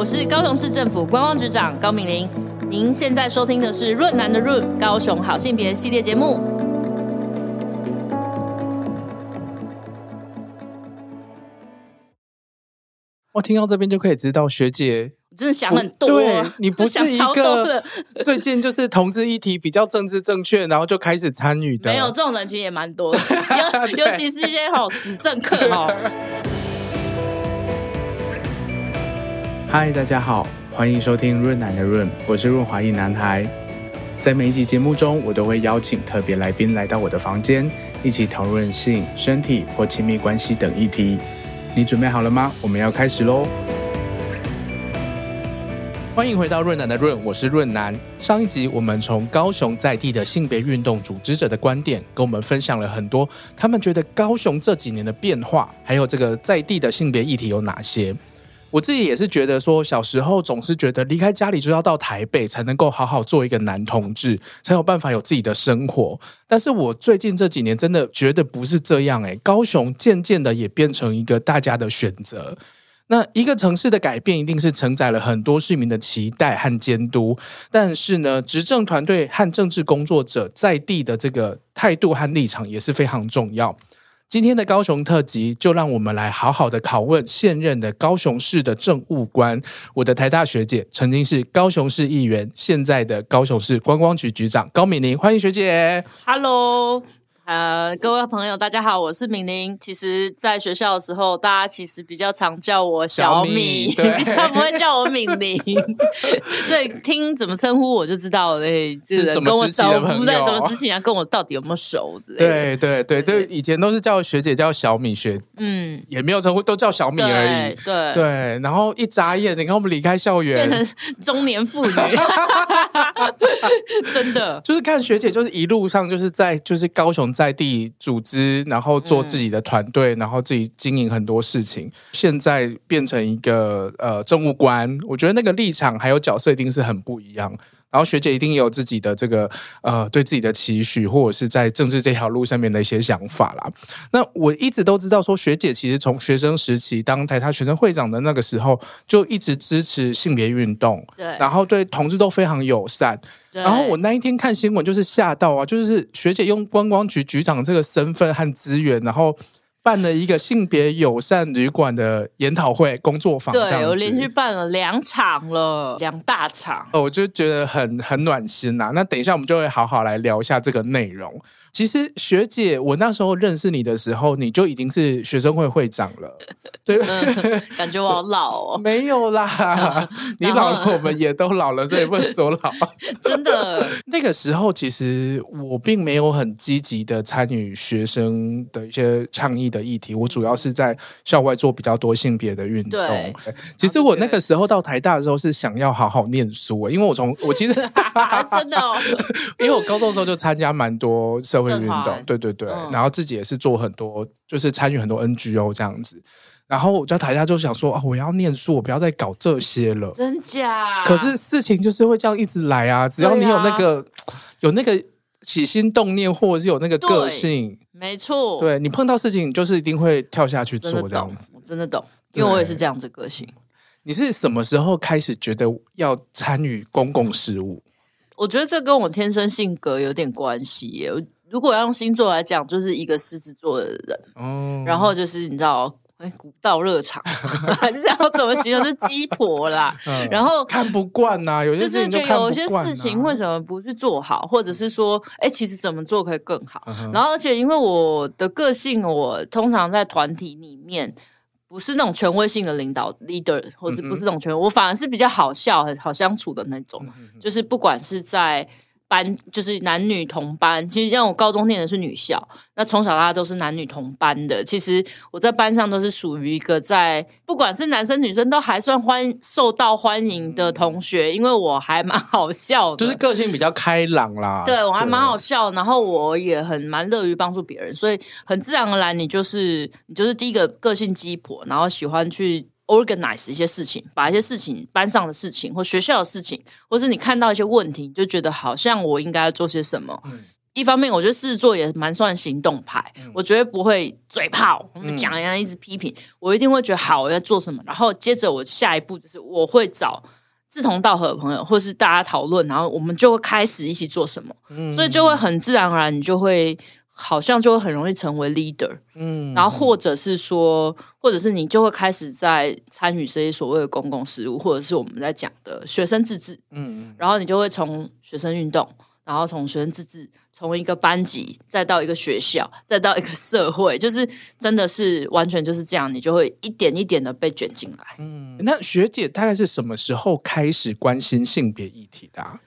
我是高雄市政府观光局长高敏玲。您现在收听的是润南的润高雄好性别系列节目。我听到这边就可以知道学姐，我真的想很多。对，你不是一个 最近就是同志议题比较政治正确，然后就开始参与的。没有这种人，其实也蛮多的，尤尤其是一些好死政客哦。嗨，大家好。欢迎收听润男的润，我是润滑一男孩。在每一集节目中，我都会邀请特别来宾来到我的房间，一起讨论性、身体或亲密关系等议题。你准备好了吗？我们要开始喽！欢迎回到润男的润，我是润男。上一集我们从高雄在地的性别运动组织者的观点，跟我们分享了很多他们觉得高雄这几年的变化，还有这个在地的性别议题有哪些。我自己也是觉得说，小时候总是觉得离开家里就要到台北才能够好好做一个男同志，才有办法有自己的生活。但是我最近这几年真的觉得不是这样诶，高雄渐渐的也变成一个大家的选择。那一个城市的改变一定是承载了很多市民的期待和监督，但是呢，执政团队和政治工作者在地的这个态度和立场也是非常重要。今天的高雄特辑，就让我们来好好的拷问现任的高雄市的政务官，我的台大学姐，曾经是高雄市议员，现在的高雄市观光局局长高敏玲，欢迎学姐。Hello。呃，各位朋友，大家好，我是敏玲。其实，在学校的时候，大家其实比较常叫我小米，小米 比较不会叫我敏玲。所以听怎么称呼我就知道，哎、欸，这人跟我熟不对，什么事情啊？跟我到底有没有熟之类的？对对对对，以前都是叫学姐叫小米学，嗯，也没有称呼，都叫小米而已。对对，对，然后一眨眼，你看我们离开校园，变成中年妇女 真的就是看学姐，就是一路上就是在就是高雄。在地组织，然后做自己的团队，嗯、然后自己经营很多事情。现在变成一个呃政务官，我觉得那个立场还有角色一定是很不一样。然后学姐一定也有自己的这个呃对自己的期许，或者是在政治这条路上面的一些想法啦。那我一直都知道说，学姐其实从学生时期当台大学生会长的那个时候，就一直支持性别运动，对，然后对同志都非常友善。然后我那一天看新闻，就是吓到啊！就是学姐用观光局局长这个身份和资源，然后办了一个性别友善旅馆的研讨会、工作坊。对，我连续办了两场了，两大场。我就觉得很很暖心呐、啊。那等一下我们就会好好来聊一下这个内容。其实学姐，我那时候认识你的时候，你就已经是学生会会长了，对，嗯、感觉我好老哦。没有啦，你老了，我们也都老了，所以不能说老。真的，那个时候其实我并没有很积极的参与学生的一些倡议的议题，我主要是在校外做比较多性别的运动。其实我那个时候到台大的时候是想要好好念书，因为我从我其实真的、哦，因为我高中的时候就参加蛮多社会运动，对对对，嗯、然后自己也是做很多，就是参与很多 NGO 这样子。然后我在台下就想说啊，我要念书，我不要再搞这些了。真假？可是事情就是会这样一直来啊！只要你有那个、啊、有那个起心动念，或者是有那个个性，没错。对，你碰到事情，你就是一定会跳下去做这样子。我真的懂，因为我也是这样子个性。你是什么时候开始觉得要参与公共事务？我觉得这跟我天生性格有点关系耶。如果要用星座来讲，就是一个狮子座的人，哦、然后就是你知道，哎，古道热肠，还是要怎么形容？是鸡婆啦。嗯、然后看不惯呐、啊，有些事情就看不惯、啊、就是觉得有些事情为什么不去做好，或者是说，哎，其实怎么做可以更好？嗯、然后，而且因为我的个性，我通常在团体里面不是那种权威性的领导 leader，或者不是那种权威，我反而是比较好笑、很好相处的那种，就是不管是在。班就是男女同班，其实像我高中念的是女校，那从小大家都是男女同班的。其实我在班上都是属于一个在不管是男生女生都还算欢受到欢迎的同学，因为我还蛮好笑的，就是个性比较开朗啦。对，我还蛮好笑，然后我也很蛮乐于帮助别人，所以很自然而然，你就是你就是第一个个性鸡婆，然后喜欢去。Organize 一些事情，把一些事情班上的事情或学校的事情，或是你看到一些问题，你就觉得好像我应该要做些什么。嗯、一方面，我觉得狮子座也蛮算行动派，嗯、我绝对不会嘴炮，我们讲一样一直批评，嗯、我一定会觉得好，我要做什么，然后接着我下一步就是我会找志同道合的朋友，或是大家讨论，然后我们就会开始一起做什么，嗯、所以就会很自然而然，你就会好像就会很容易成为 leader，嗯，然后或者是说，或者是你就会开始在参与这些所谓的公共事务，或者是我们在讲的学生自治，嗯，然后你就会从学生运动。然后从学生自治，从一个班级，再到一个学校，再到一个社会，就是真的是完全就是这样，你就会一点一点的被卷进来。嗯，那学姐大概是什么时候开始关心性别议题的啊？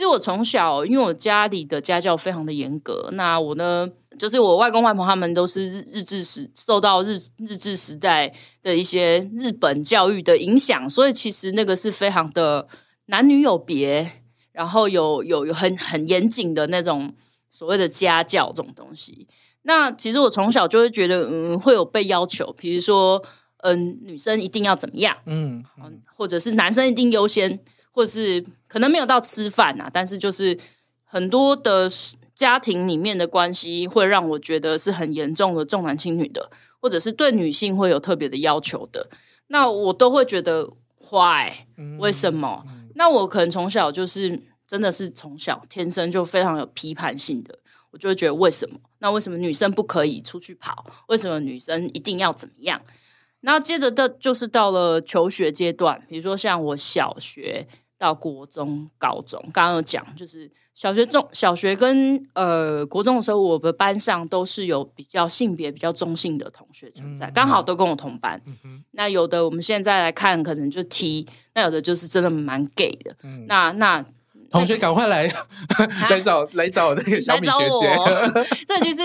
其实我从小，因为我家里的家教非常的严格，那我呢，就是我外公外婆他们都是日日治时受到日日治时代的一些日本教育的影响，所以其实那个是非常的男女有别。然后有有有很很严谨的那种所谓的家教这种东西，那其实我从小就会觉得，嗯，会有被要求，比如说，嗯，女生一定要怎么样，嗯，嗯，或者是男生一定优先，或者是可能没有到吃饭啊，但是就是很多的家庭里面的关系会让我觉得是很严重的重男轻女的，或者是对女性会有特别的要求的，那我都会觉得坏，为什么？嗯那我可能从小就是真的是从小天生就非常有批判性的，我就会觉得为什么？那为什么女生不可以出去跑？为什么女生一定要怎么样？那接着的就是到了求学阶段，比如说像我小学到国中、高中，刚刚有讲就是。小学中小学跟呃国中的时候，我的班上都是有比较性别比较中性的同学存在，刚、嗯、好都跟我同班。嗯、那有的我们现在来看，可能就 T，那有的就是真的蛮 gay 的。嗯、那那同学赶快来、啊、来找来找那个小米学姐。这其实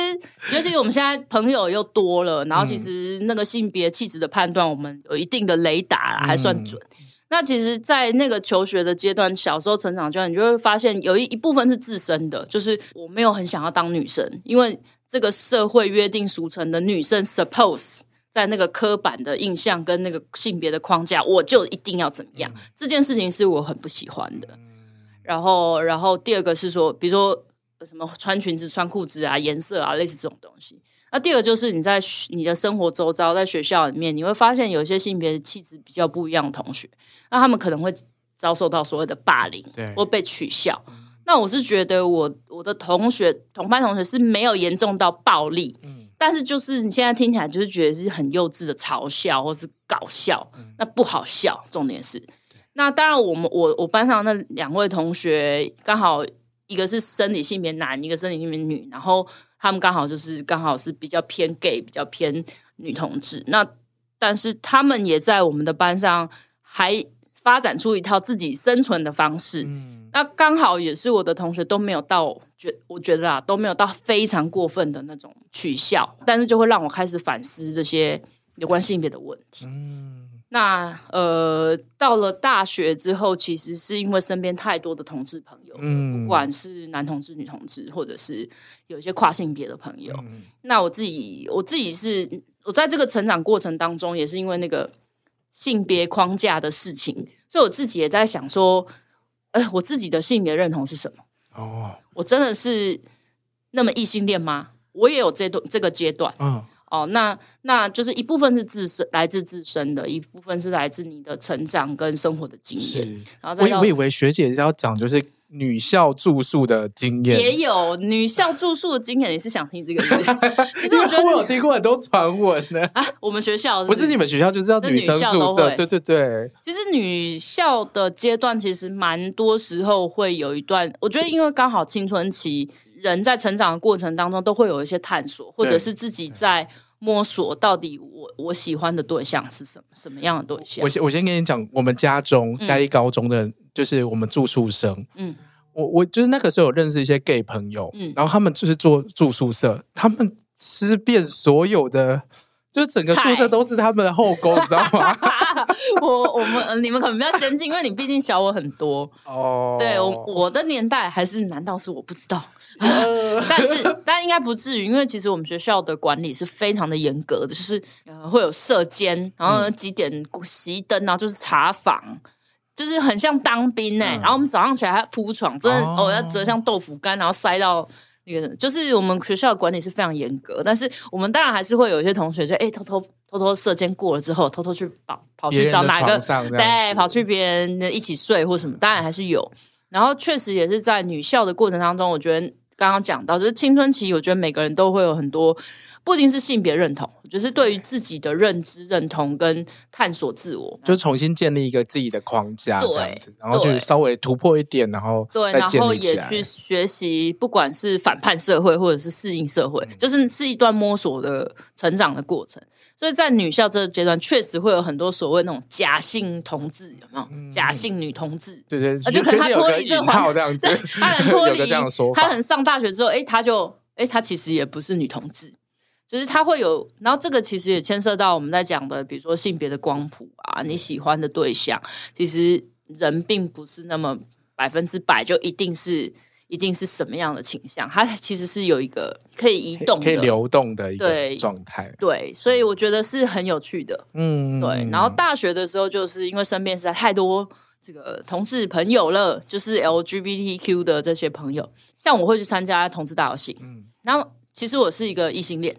尤其是我们现在朋友又多了，然后其实那个性别气质的判断，我们有一定的雷达还算准。嗯那其实，在那个求学的阶段，小时候成长阶段，你就会发现有一一部分是自身的，就是我没有很想要当女生，因为这个社会约定俗成的女生，suppose 在那个刻板的印象跟那个性别的框架，我就一定要怎么样，嗯、这件事情是我很不喜欢的。然后，然后第二个是说，比如说什么穿裙子、穿裤子啊，颜色啊，类似这种东西。那第二个就是你在你的生活周遭，在学校里面，你会发现有一些性别气质比较不一样的同学，那他们可能会遭受到所谓的霸凌，对或被取笑。嗯、那我是觉得我我的同学同班同学是没有严重到暴力，嗯、但是就是你现在听起来就是觉得是很幼稚的嘲笑或是搞笑，嗯、那不好笑。重点是，对那当然我们我我班上那两位同学刚好一个是生理性别男，一个生理性别女，然后。他们刚好就是刚好是比较偏 gay，比较偏女同志。那但是他们也在我们的班上还发展出一套自己生存的方式。嗯、那刚好也是我的同学都没有到觉，我觉得啊都没有到非常过分的那种取笑，但是就会让我开始反思这些有关性别的问题。嗯那呃，到了大学之后，其实是因为身边太多的同志朋友，嗯，不管是男同志、女同志，或者是有一些跨性别的朋友。嗯、那我自己，我自己是我在这个成长过程当中，也是因为那个性别框架的事情，所以我自己也在想说，呃，我自己的性别认同是什么？哦，我真的是那么异性恋吗？我也有这段这个阶段，嗯。哦，那那就是一部分是自身来自自身的，一部分是来自你的成长跟生活的经验。然后再我我以为学姐要讲就是女校住宿的经验，也有女校住宿的经验。你是想听这个？其实我觉得我有听过很多传闻呢。啊，我们学校是不是你们学校就是要女生宿舍？对对对。其实女校的阶段其实蛮多时候会有一段，我觉得因为刚好青春期。人在成长的过程当中，都会有一些探索，或者是自己在摸索，到底我我喜欢的对象是什么，什么样的对象？我先我先跟你讲，我们家中嘉义高中的，就是我们住宿生，嗯，我我就是那个时候有认识一些 gay 朋友，嗯，然后他们就是做住宿舍，他们吃遍所有的。就整个宿舍都是他们的后宫，你知道吗？我我们你们可能比较先进，因为你毕竟小我很多哦。对，我我的年代还是难道是我不知道？呃、但是但应该不至于，因为其实我们学校的管理是非常的严格的，就是呃会有射监，然后几点熄灯啊，就是查房，就是很像当兵哎、欸。嗯、然后我们早上起来还铺床，真的哦，哦要折像豆腐干，然后塞到。那个就是我们学校的管理是非常严格，但是我们当然还是会有一些同学就哎偷偷偷偷射箭过了之后，偷偷去跑跑去找哪个对，跑去别人的一起睡或什么，当然还是有。然后确实也是在女校的过程当中，我觉得刚刚讲到就是青春期，我觉得每个人都会有很多。不一定是性别认同，就是对于自己的认知认同跟探索自我，就重新建立一个自己的框架，这样子，然后就稍微突破一点，然后对，然后也去学习，不管是反叛社会或者是适应社会，嗯、就是是一段摸索的成长的过程。所以在女校这个阶段，确实会有很多所谓那种假性同志，有没有？嗯、假性女同志，对对，而且可能他脱离这个环，这样子，他很 脱离，他很上大学之后，哎，他就哎，他其实也不是女同志。就是它会有，然后这个其实也牵涉到我们在讲的，比如说性别的光谱啊，你喜欢的对象，其实人并不是那么百分之百就一定是一定是什么样的倾向，它其实是有一个可以移动的、可以流动的一个状态。对，所以我觉得是很有趣的。嗯，对。然后大学的时候，就是因为身边实在太多这个同志朋友了，就是 LGBTQ 的这些朋友，像我会去参加同志大游行。嗯，然后其实我是一个异性恋。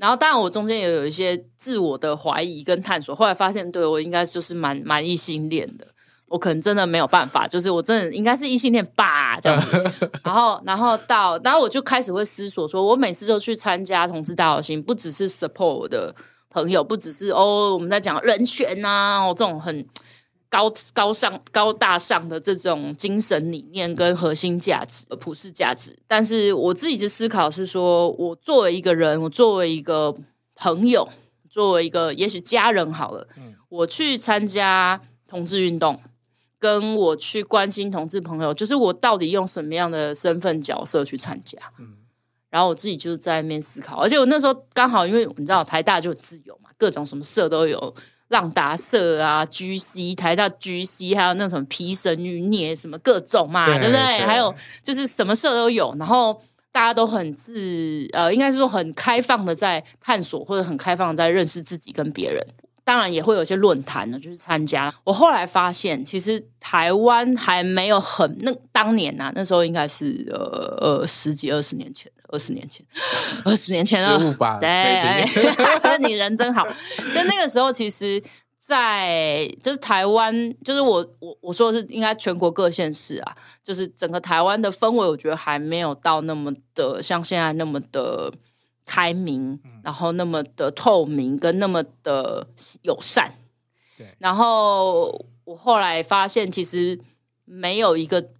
然后，当然，我中间也有一些自我的怀疑跟探索。后来发现，对我应该就是蛮蛮异性恋的。我可能真的没有办法，就是我真的应该是异性恋吧，这样子。然后，然后到，然后我就开始会思索，说我每次都去参加同志大游行，不只是 support 我的朋友，不只是哦，我们在讲人权呐、啊，哦，这种很。高高尚、高大上的这种精神理念跟核心价值、普世价值，但是我自己的思考是说，我作为一个人，我作为一个朋友，作为一个也许家人好了，嗯，我去参加同志运动，跟我去关心同志朋友，就是我到底用什么样的身份角色去参加？嗯，然后我自己就是在那边思考，而且我那时候刚好，因为你知道台大就很自由嘛，各种什么社都有。浪达社啊，GC 台大 GC，还有那什么皮神与孽什么各种嘛，对，对不对？对还有就是什么社都有，然后大家都很自呃，应该是说很开放的在探索，或者很开放的在认识自己跟别人。当然也会有一些论坛呢，就是参加。我后来发现，其实台湾还没有很那当年呐、啊，那时候应该是呃呃十几二十年前。二十年前，二十年前了，十五吧，对 你人真好。就那个时候，其实在，在就是台湾，就是我我我说的是应该全国各县市啊，就是整个台湾的氛围，我觉得还没有到那么的像现在那么的开明，嗯、然后那么的透明，跟那么的友善。对，然后我后来发现，其实没有一个。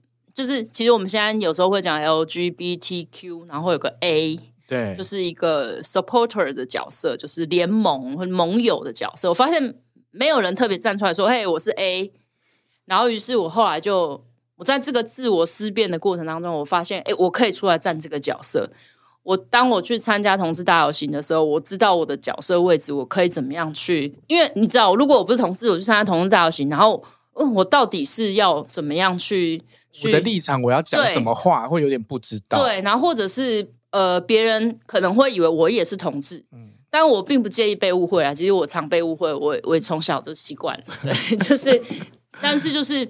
就是其实我们现在有时候会讲 LGBTQ，然后有个 A，对，就是一个 supporter 的角色，就是联盟或盟友的角色。我发现没有人特别站出来说：“嘿，我是 A。”然后于是我后来就我在这个自我思辨的过程当中，我发现，哎，我可以出来站这个角色。我当我去参加同志大游行的时候，我知道我的角色位置，我可以怎么样去？因为你知道，如果我不是同志，我去参加同志大游行，然后我到底是要怎么样去？我的立场，我要讲什么话，会有点不知道。对，然后或者是呃，别人可能会以为我也是同志，嗯，但我并不介意被误会啊。其实我常被误会，我我也从小就习惯了。对，就是，但是就是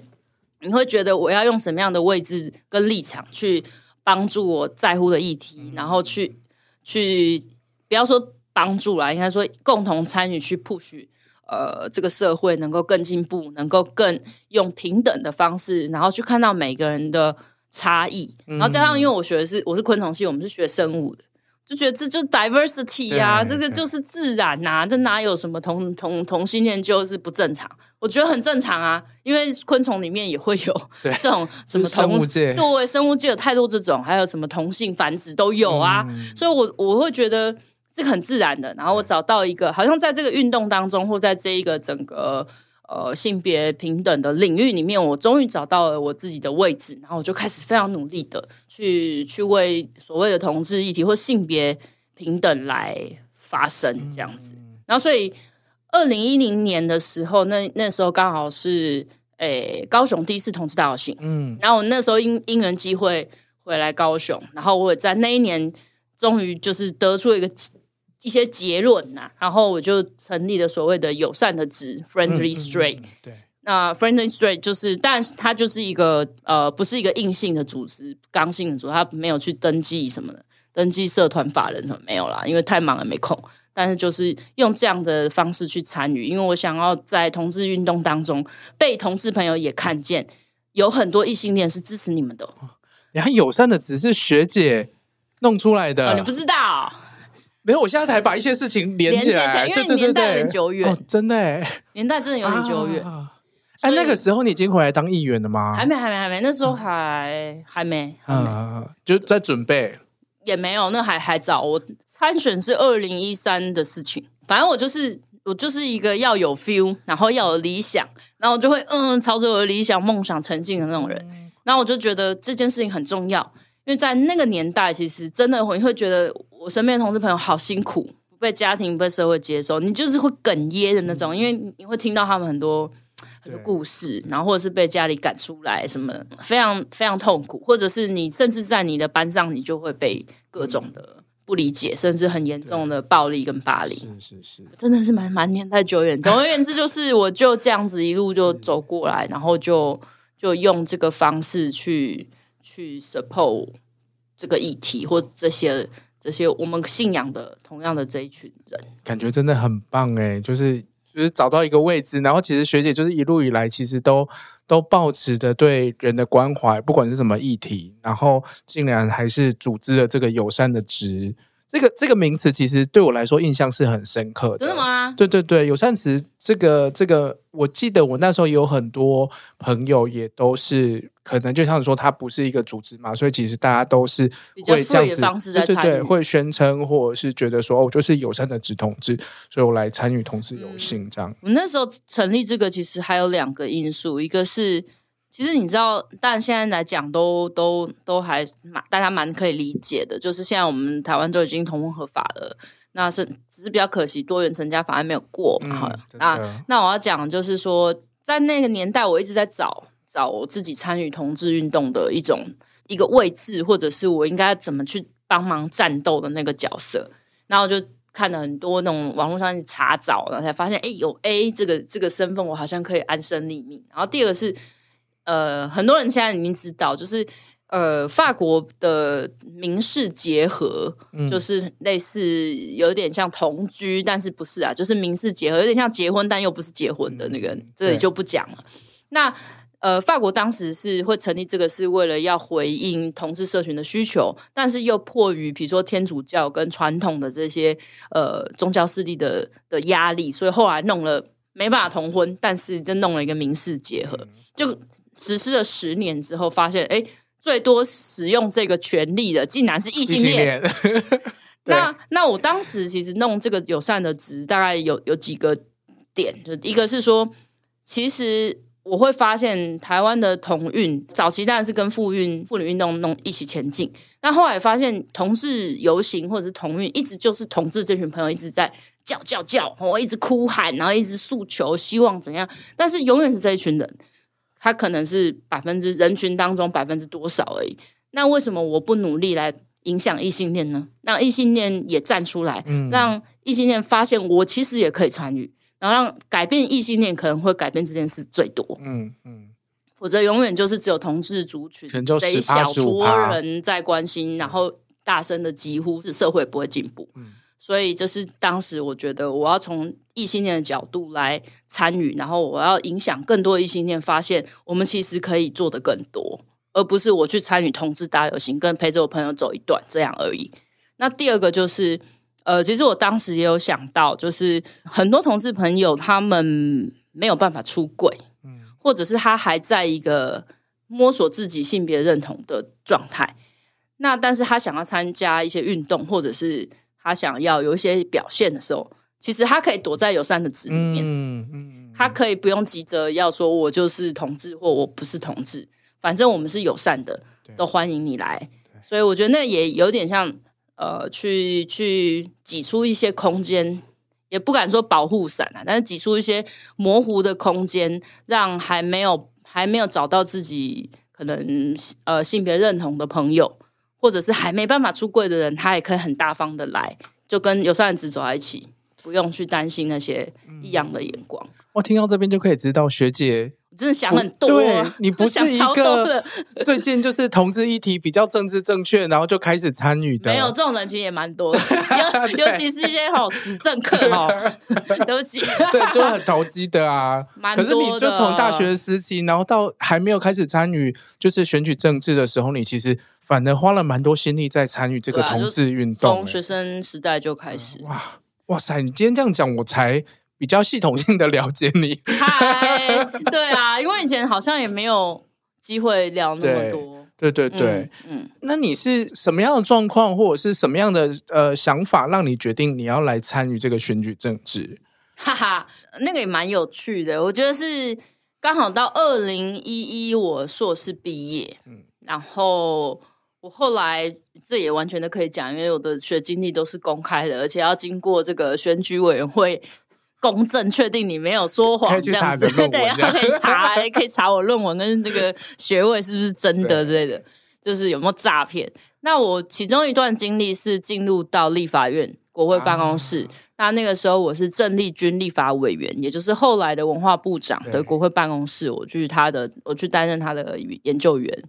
你会觉得我要用什么样的位置跟立场去帮助我在乎的议题，嗯、然后去去不要说帮助啦，应该说共同参与去 push。呃，这个社会能够更进步，能够更用平等的方式，然后去看到每个人的差异，嗯、然后加上，因为我学的是我是昆虫系，我们是学生物的，就觉得这就是 diversity 呀、啊，这个就是自然呐、啊，这哪有什么同同同性恋就是不正常？我觉得很正常啊，因为昆虫里面也会有这种 什么同生物界，对，生物界有太多这种，还有什么同性繁殖都有啊，嗯、所以我我会觉得。是很自然的，然后我找到一个，好像在这个运动当中，或在这一个整个呃性别平等的领域里面，我终于找到了我自己的位置，然后我就开始非常努力的去去为所谓的同志议题或性别平等来发声，这样子。然后，所以二零一零年的时候，那那时候刚好是诶、欸、高雄第一次同志大游行，嗯，然后我那时候因因缘机会回来高雄，然后我也在那一年终于就是得出一个。一些结论呐、啊，然后我就成立了所谓的友善的值 （Friendly Straight），、嗯嗯嗯、对，那 Friendly Straight 就是，但是它就是一个呃，不是一个硬性的组织，刚性的组织，它没有去登记什么的，登记社团法人什么没有啦，因为太忙了没空。但是就是用这样的方式去参与，因为我想要在同志运动当中被同志朋友也看见，有很多异性恋是支持你们的。你还友善的只是学姐弄出来的，哦、你不知道？没有，我现在才把一些事情连起来，因为年代很久远，哦，真的，年代真的有点久远。啊哎，那个时候你已经回来当议员了吗？还没，还没，还没。那时候还还没，嗯，就在准备，也没有，那还还早。我参选是二零一三的事情，反正我就是我就是一个要有 feel，然后要有理想，然后我就会嗯朝着我的理想梦想前进的那种人。然后我就觉得这件事情很重要，因为在那个年代，其实真的会会觉得我身边的同事朋友好辛苦，不被家庭、不被社会接受，你就是会哽咽的那种，因为你会听到他们很多。很多故事，然后或者是被家里赶出来，什么非常非常痛苦，或者是你甚至在你的班上，你就会被各种的不理解，甚至很严重的暴力跟霸凌。是是是，真的是蛮蛮年代久远。总而言之，就是我就这样子一路就 走过来，然后就就用这个方式去去 support 这个议题，或这些这些我们信仰的同样的这一群人，感觉真的很棒哎，就是。就是找到一个位置，然后其实学姐就是一路以来其实都都保持着对人的关怀，不管是什么议题，然后竟然还是组织了这个友善的值。这个这个名词其实对我来说印象是很深刻的。真的吗？对对对，友善词这个这个，我记得我那时候有很多朋友也都是，可能就像说它不是一个组织嘛，所以其实大家都是会这样子，方式在对对对，会宣称或者是觉得说哦，我就是友善的直同志，所以我来参与同志游行这样。我那时候成立这个其实还有两个因素，一个是。其实你知道，但现在来讲都都都还蛮大家蛮可以理解的，就是现在我们台湾都已经同婚合法了，那是只是比较可惜多元成家法案没有过嘛。嗯、那那我要讲就是说，在那个年代，我一直在找找我自己参与同志运动的一种一个位置，或者是我应该怎么去帮忙战斗的那个角色。然后就看了很多那种网络上去查找，然后才发现，哎，有 A 这个这个身份，我好像可以安身立命。然后第二个是。呃，很多人现在已经知道，就是呃，法国的民事结合，嗯、就是类似有点像同居，但是不是啊？就是民事结合，有点像结婚，但又不是结婚的那个，嗯、这里就不讲了。那呃，法国当时是会成立这个，是为了要回应同志社群的需求，但是又迫于比如说天主教跟传统的这些呃宗教势力的的压力，所以后来弄了没办法同婚，但是就弄了一个民事结合，嗯、就。实施了十年之后，发现哎，最多使用这个权利的竟然是异性恋。性那那我当时其实弄这个友善的值，大概有有几个点，就一个是说，其实我会发现台湾的同运早期当然是跟妇运妇女运动弄一起前进，那后来发现同志游行或者是同运，一直就是同志这群朋友一直在叫叫叫，我一直哭喊，然后一直诉求，希望怎样，但是永远是这一群人。他可能是百分之人群当中百分之多少而已。那为什么我不努力来影响异性恋呢？让异性恋也站出来，嗯、让异性恋发现我其实也可以参与，然后让改变异性恋可能会改变这件事最多。嗯嗯，嗯否则永远就是只有同志族群这一小撮人在关心，然后大声的疾呼，是社会不会进步。嗯所以这是当时我觉得我要从异性恋的角度来参与，然后我要影响更多异性恋，发现我们其实可以做的更多，而不是我去参与同志大游行，跟陪着我朋友走一段这样而已。那第二个就是，呃，其实我当时也有想到，就是很多同志朋友他们没有办法出柜，嗯，或者是他还在一个摸索自己性别认同的状态，那但是他想要参加一些运动，或者是。他想要有一些表现的时候，其实他可以躲在友善的纸里面，嗯嗯，他可以不用急着要说我就是同志或我不是同志，反正我们是友善的，都欢迎你来。所以我觉得那也有点像呃，去去挤出一些空间，也不敢说保护伞啊，但是挤出一些模糊的空间，让还没有还没有找到自己可能呃性别认同的朋友。或者是还没办法出柜的人，他也可以很大方的来，就跟有善的值走在一起，不用去担心那些异样的眼光。嗯、我听到这边就可以知道学姐。真的想很多，对，你不 是一个最近就是同志议题比较政治正确，然后就开始参与的。没有这种人其实也蛮多的，尤尤其是一些好时政客哦，对不起，对，就很投机的啊。蛮多的。可是你就从大学时期，然后到还没有开始参与就是选举政治的时候，你其实反而花了蛮多心力在参与这个同志运动。从学生时代就开始。哇哇塞！你今天这样讲，我才。比较系统性的了解你，嗨，对啊，因为以前好像也没有机会聊那么多，对对对对，嗯，嗯，那你是什么样的状况，或者是什么样的呃想法，让你决定你要来参与这个选举政治？哈哈，那个也蛮有趣的，我觉得是刚好到二零一一我硕士毕业，嗯，然后我后来这也完全的可以讲，因为我的学经历都是公开的，而且要经过这个选举委员会。公证确定你没有说谎，这样子对，可以查，可以查我论文跟这个学位是不是真的之类的，就是有没有诈骗。那我其中一段经历是进入到立法院国会办公室，啊、那那个时候我是郑丽君立法委员，也就是后来的文化部长的国会办公室，我去他的，我去担任他的研究员。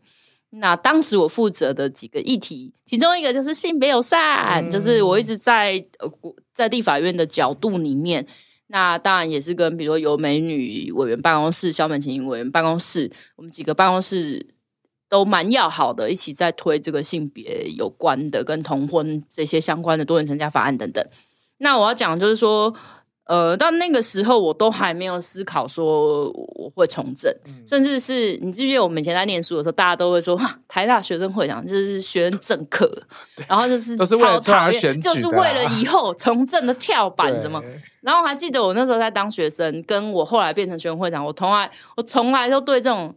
那当时我负责的几个议题，其中一个就是性别友善，嗯、就是我一直在呃在立法院的角度里面。那当然也是跟比如说有美女委员办公室、萧美琴委员办公室，我们几个办公室都蛮要好的，一起在推这个性别有关的、跟同婚这些相关的多元成家法案等等。那我要讲就是说，呃，到那个时候我都还没有思考说我会从政，嗯、甚至是你记不记得我们以前在念书的时候，大家都会说台大学生会长就是学生政客，然后就是超讨厌，就是为了以后从政的跳板什么。然后我还记得我那时候在当学生，跟我后来变成学生会长，我从来我从来都对这种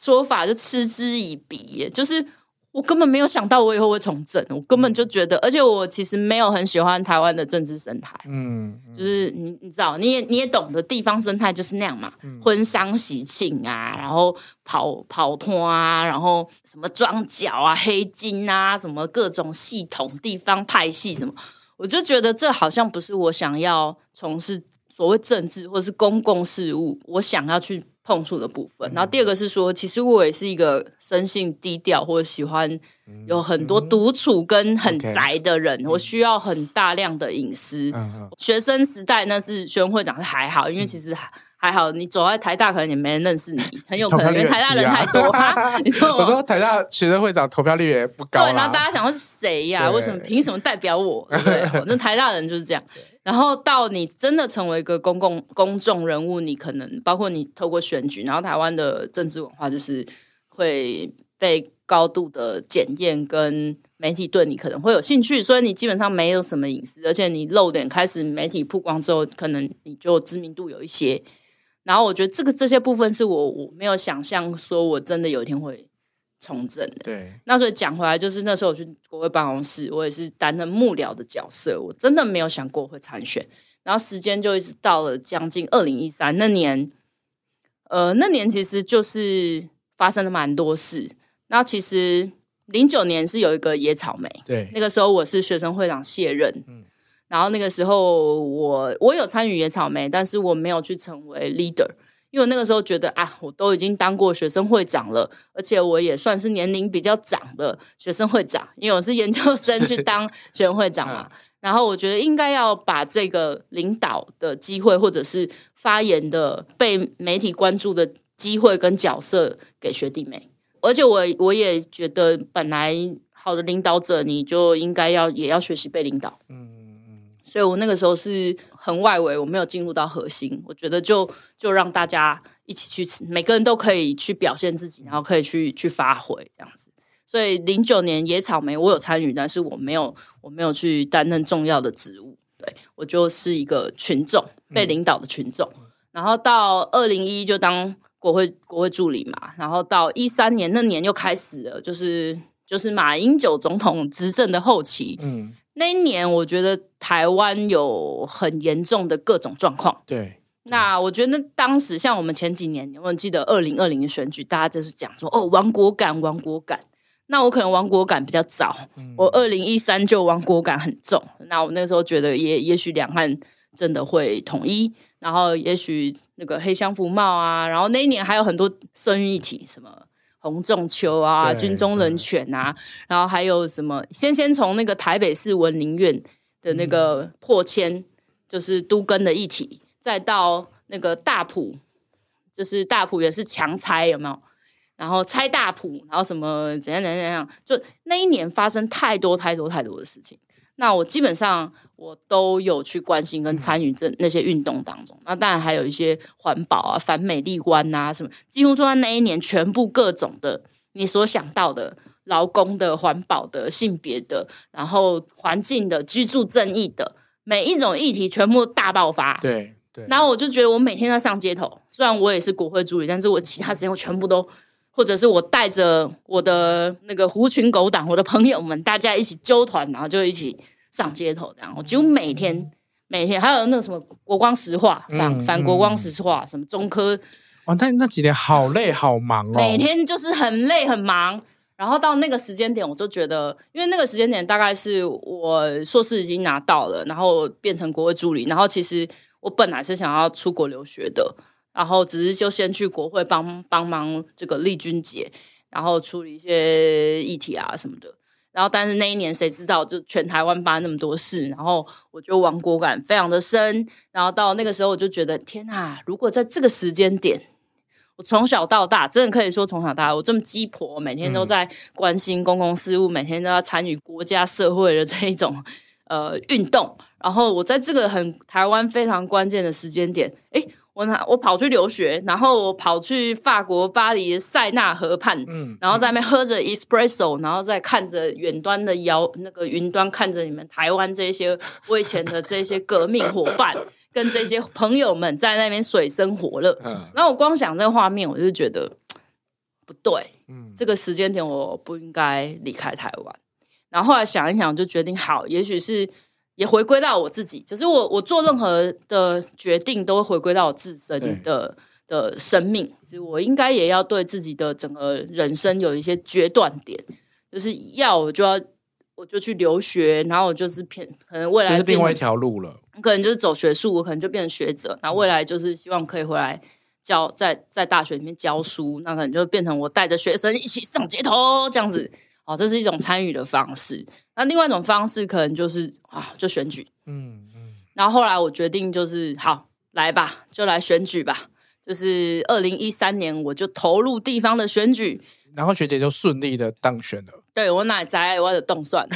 说法就嗤之以鼻，就是我根本没有想到我以后会从政，我根本就觉得，而且我其实没有很喜欢台湾的政治生态，嗯，就是你你知道，你也你也懂得地方生态就是那样嘛，嗯、婚丧喜庆啊，然后跑跑脱啊，然后什么庄脚啊、黑金啊，什么各种系统、地方派系什么。我就觉得这好像不是我想要从事所谓政治或者是公共事务，我想要去碰触的部分。嗯、然后第二个是说，其实我也是一个生性低调或者喜欢有很多独处跟很宅的人，嗯、我需要很大量的隐私。嗯、学生时代那是学生会长是还好，因为其实还。好，你走在台大，可能也没人认识你，很有可能因为台大人太多。你说我说台大学生会长投票率也不高。对，然后大家想说是谁呀、啊？为什么凭什么代表我？对，对，那台大人就是这样。然后到你真的成为一个公共公众人物，你可能包括你透过选举，然后台湾的政治文化就是会被高度的检验，跟媒体对你可能会有兴趣，所以你基本上没有什么隐私，而且你露脸开始媒体曝光之后，可能你就知名度有一些。然后我觉得这个这些部分是我我没有想象说我真的有一天会从政的。对，那所以讲回来，就是那时候我去国会办公室，我也是担任幕僚的角色，我真的没有想过会参选。然后时间就一直到了将近二零一三那年，呃，那年其实就是发生了蛮多事。那其实零九年是有一个野草莓，对，那个时候我是学生会长卸任，嗯。然后那个时候我我有参与野草莓，但是我没有去成为 leader，因为那个时候觉得啊，我都已经当过学生会长了，而且我也算是年龄比较长的学生会长，因为我是研究生去当学生会长嘛。是然后我觉得应该要把这个领导的机会，或者是发言的被媒体关注的机会跟角色给学弟妹，而且我我也觉得本来好的领导者，你就应该要也要学习被领导。嗯嗯。所以我那个时候是很外围，我没有进入到核心。我觉得就就让大家一起去，每个人都可以去表现自己，然后可以去去发挥这样子。所以零九年野草莓我有参与，但是我没有我没有去担任重要的职务。对，我就是一个群众，被领导的群众。嗯、然后到二零一一就当国会国会助理嘛，然后到一三年那年又开始了，就是就是马英九总统执政的后期。嗯。那一年，我觉得台湾有很严重的各种状况。对，那我觉得当时像我们前几年，我记得二零二零的选举，大家就是讲说哦，亡国感，亡国感。那我可能亡国感比较早，嗯、我二零一三就亡国感很重。那我那个时候觉得也，也也许两岸真的会统一。然后也许那个黑箱服帽啊，然后那一年还有很多生育议题，什么洪仲秋啊、军中人权啊，然后还有什么，先先从那个台北市文林院的那个破迁，就是都更的议题，再到那个大埔，就是大埔也是强拆，有没有？然后拆大埔，然后什么怎样怎样怎样，就那一年发生太多太多太多的事情。那我基本上我都有去关心跟参与这那些运动当中。那当然还有一些环保啊、反美丽观啊什么，几乎都在那一年全部各种的你所想到的劳工的、环保的、性别的，然后环境的、居住正义的每一种议题全部大爆发。对对。然后我就觉得我每天在上街头，虽然我也是国会助理，但是我其他时间我全部都。或者是我带着我的那个狐群狗党，我的朋友们，大家一起揪团，然后就一起上街头这样。我几乎每天每天还有那个什么国光石化反、嗯、反国光石化，嗯、什么中科。哇，那那几年好累好忙哦，每天就是很累很忙。然后到那个时间点，我就觉得，因为那个时间点大概是我硕士已经拿到了，然后变成国会助理，然后其实我本来是想要出国留学的。然后只是就先去国会帮帮忙这个立君节，然后处理一些议题啊什么的。然后但是那一年谁知道就全台湾发生那么多事，然后我就亡国感非常的深。然后到那个时候我就觉得天啊！如果在这个时间点，我从小到大真的可以说从小到大我这么鸡婆，每天都在关心公共事务，每天都要参与国家社会的这一种呃运动。然后我在这个很台湾非常关键的时间点，诶我我跑去留学，然后我跑去法国巴黎塞纳河畔，嗯，然后在那边喝着 espresso，然后再看着远端的遥那个云端，看着你们台湾这些我以前的这些革命伙伴跟这些朋友们在那边水深火热，嗯，然后我光想这个画面，我就觉得不对，嗯，这个时间点我不应该离开台湾，然后后来想一想，就决定好，也许是。也回归到我自己，就是我我做任何的决定都会回归到我自身的的生命，所以我应该也要对自己的整个人生有一些决断点，就是要我就要我就去留学，然后我就是偏可能未来就是另外一条路了，可能就是走学术，我可能就变成学者，然后未来就是希望可以回来教在在大学里面教书，那可能就变成我带着学生一起上街头这样子。哦，这是一种参与的方式。那另外一种方式可能就是啊，就选举。嗯嗯。然后后来我决定就是好来吧，就来选举吧。就是二零一三年，我就投入地方的选举。然后学姐就顺利的当选了。对，我哪在我的动算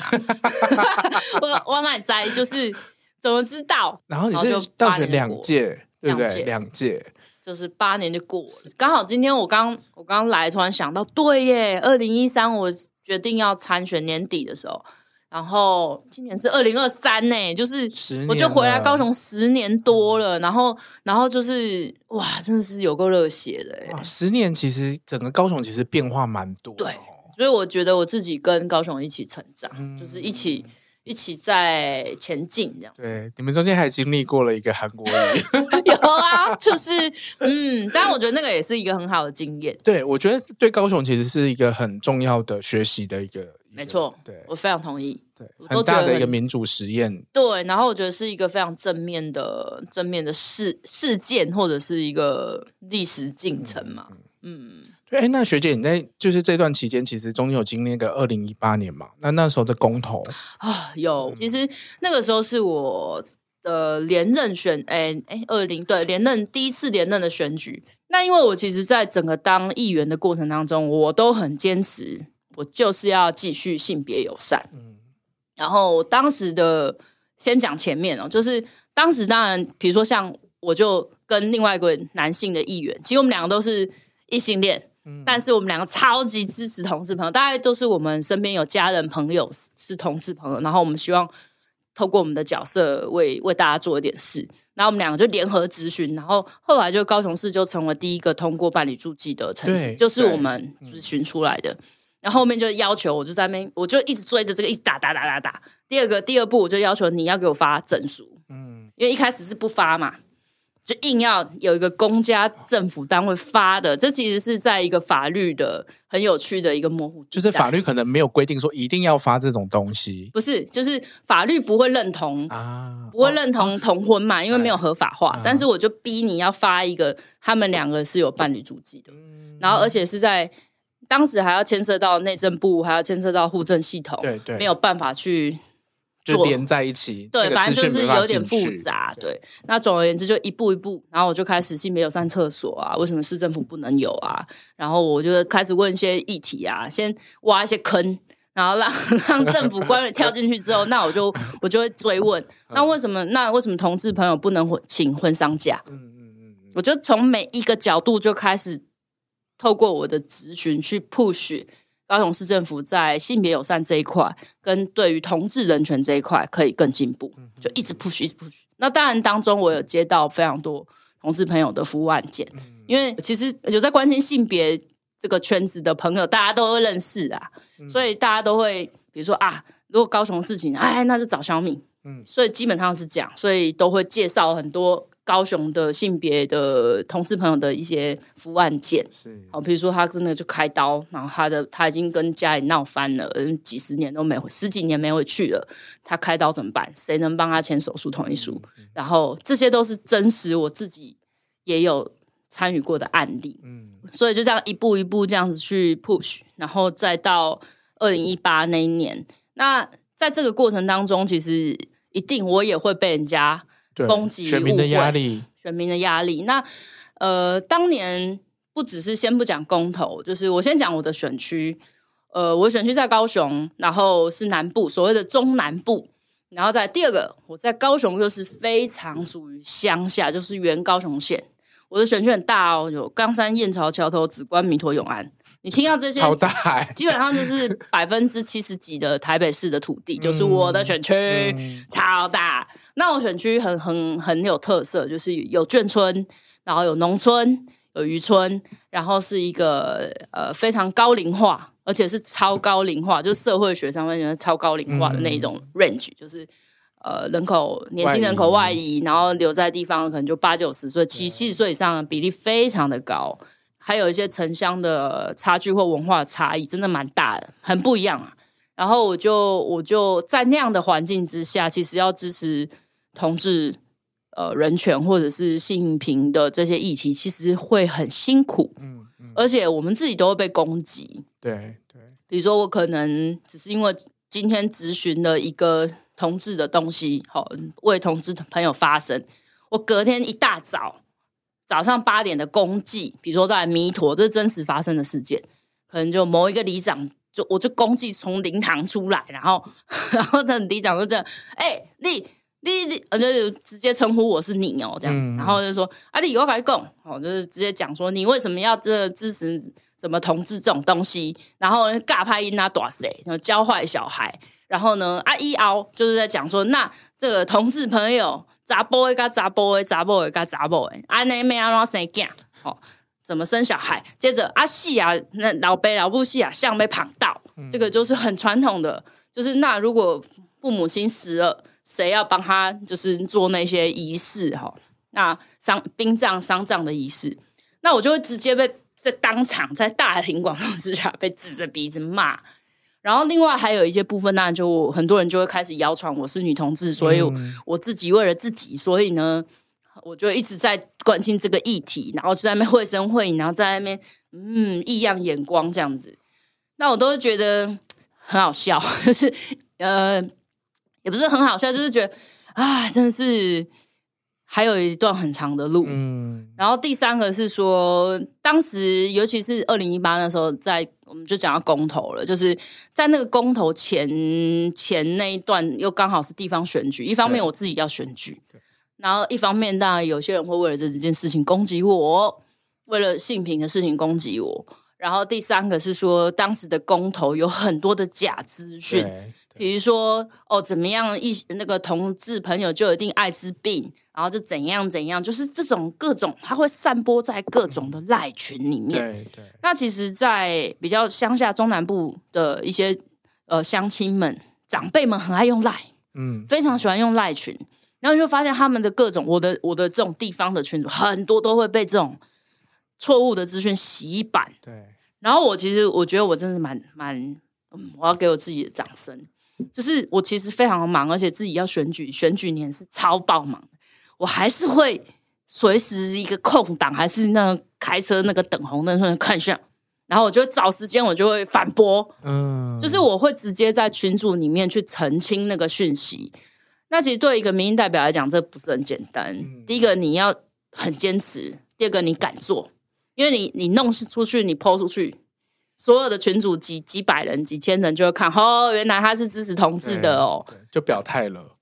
我我哪在就是怎么知道？然后你是当选两届，对不对？两届就是八年就过了。刚好今天我刚我刚来，突然想到，对耶，二零一三我。决定要参选年底的时候，然后今年是二零二三呢，就是我就回来高雄十年多了，然后然后就是哇，真的是有够热血的。十年其实整个高雄其实变化蛮多，对，所以我觉得我自己跟高雄一起成长，嗯、就是一起一起在前进这样。对，你们中间还经历过了一个韩国人，有啊，就是嗯，但我觉得那个也是一个很好的经验。对，我觉得对高雄其实是一个很重要的学习的一个，没错，对，我非常同意。对，很大的一个民主实验。对，然后我觉得是一个非常正面的正面的事事件，或者是一个历史进程嘛。嗯。嗯哎，那学姐，你在就是这段期间，其实中间有经历个二零一八年嘛？那那时候的公投啊，有。其实那个时候是我的连任选，哎哎，二零对连任第一次连任的选举。那因为我其实，在整个当议员的过程当中，我都很坚持，我就是要继续性别友善。嗯。然后当时的先讲前面哦，就是当时当然，比如说像我就跟另外一个男性的议员，其实我们两个都是异性恋。但是我们两个超级支持同志朋友，大概都是我们身边有家人朋友是同志朋友，然后我们希望透过我们的角色为为大家做一点事，然后我们两个就联合咨询，然后后来就高雄市就成为第一个通过伴侣住记的城市，就是我们咨询出来的，然后后面就要求我就在那边，我就一直追着这个一直打打打打打。第二个第二步我就要求你要给我发证书，嗯，因为一开始是不发嘛。就硬要有一个公家政府单位发的，这其实是在一个法律的很有趣的一个模糊，就是法律可能没有规定说一定要发这种东西，不是，就是法律不会认同啊，不会认同同婚嘛，哦、因为没有合法化，但是我就逼你要发一个，他们两个是有伴侣足迹的，嗯、然后而且是在当时还要牵涉到内政部，还要牵涉到户政系统，对对，没有办法去。就连在一起，对，反正就是有点复杂。对，那总而言之，就一步一步，然后我就开始性别友善厕所啊，为什么市政府不能有啊？然后我就开始问一些议题啊，先挖一些坑，然后让 让政府官员跳进去之后，那我就我就会追问，那为什么那为什么同志朋友不能请婚丧假？嗯嗯嗯，我就从每一个角度就开始透过我的咨询去 push。高雄市政府在性别友善这一块，跟对于同志人权这一块可以更进步，就一直 push，一直 push。那当然当中，我有接到非常多同志朋友的服务案件，因为其实有在关心性别这个圈子的朋友，大家都会认识啊，所以大家都会，比如说啊，如果高雄事情，哎，那就找小敏，嗯，所以基本上是这样，所以都会介绍很多。高雄的性别的同志朋友的一些服务案件，是好，比如说他真的就开刀，然后他的他已经跟家里闹翻了，几十年都没回，十几年没回去了，他开刀怎么办？谁能帮他签手术同意书？嗯、然后这些都是真实，我自己也有参与过的案例，嗯，所以就这样一步一步这样子去 push，然后再到二零一八那一年，那在这个过程当中，其实一定我也会被人家。攻击选民的压力，选民的压力。那呃，当年不只是先不讲公投，就是我先讲我的选区。呃，我选区在高雄，然后是南部，所谓的中南部。然后在第二个，我在高雄又是非常属于乡下，就是原高雄县。我的选区很大哦，有冈山、燕巢、桥头、梓官、弥陀、永安。你听到这些，超大欸、基本上就是百分之七十几的台北市的土地，就是我的选区，嗯、超大。那我选区很很很有特色，就是有眷村，然后有农村，有渔村，然后是一个呃非常高龄化，而且是超高龄化，就是社会学上面讲超高龄化的那一种 range，、嗯、就是呃人口年轻人口外移，然后留在地方可能就八九十岁，七七十岁以上的比例非常的高。还有一些城乡的差距或文化差异，真的蛮大的，很不一样啊。然后我就我就在那样的环境之下，其实要支持同志呃人权或者是性平的这些议题，其实会很辛苦。嗯嗯，而且我们自己都会被攻击。对对，比如说我可能只是因为今天咨询了一个同志的东西，好为同志朋友发声，我隔天一大早。早上八点的公祭，比如说在弥陀，这是真实发生的事件，可能就某一个里长，就我就公祭从灵堂出来，然后 然后那里长就这样，哎、欸，你你你，就直接称呼我是你哦，这样子，嗯、然后就说啊，你我跟你讲，哦，就是直接讲说你为什么要这支持什么同志这种东西，然后尬拍音啊，打谁，然后教坏小孩，然后呢，啊一熬就是在讲说，那这个同志朋友。查甫的甲查甫的，查甫的甲查甫的，安尼咩安怎生囝？哦，怎么生小孩？接着啊，死啊，那老爸老母死啊，像被绑到，嗯、这个就是很传统的，就是那如果父母亲死了，谁要帮他就是做那些仪式？哈，那丧殡葬丧葬的仪式，那我就会直接被在当场在大庭广众之下被指着鼻子骂。然后另外还有一些部分，那就很多人就会开始谣传我是女同志，所以我自己为了自己，所以呢，我就一直在关心这个议题，然后就在那边绘声绘影，然后在那边嗯异样眼光这样子，那我都会觉得很好笑，就是呃也不是很好笑，就是觉得啊真的是。还有一段很长的路，嗯，然后第三个是说，当时尤其是二零一八那时候，在我们就讲到公投了，就是在那个公投前前那一段，又刚好是地方选举，一方面我自己要选举，然后一方面当然有些人会为了这几件事情攻击我，为了性平的事情攻击我，然后第三个是说，当时的公投有很多的假资讯。比如说哦，怎么样一那个同志朋友就有一定艾滋病，然后就怎样怎样，就是这种各种，它会散播在各种的赖群里面。对对。那其实，在比较乡下中南部的一些呃乡亲们、长辈们很爱用赖，嗯，非常喜欢用赖群。然后就发现他们的各种我的我的这种地方的群组，很多都会被这种错误的资讯洗版。对。然后我其实我觉得我真的是蛮蛮，嗯，我要给我自己的掌声。就是我其实非常忙，而且自己要选举，选举年是超爆忙，我还是会随时一个空档，还是那开车那个等红灯看一下，然后我就找时间，我就会反驳，嗯，就是我会直接在群组里面去澄清那个讯息。那其实对一个民意代表来讲，这不是很简单。嗯、第一个你要很坚持，第二个你敢做，因为你你弄出去，你 po 出去。所有的群主几几百人、几千人就会看，哦，原来他是支持同志的哦，就表态了。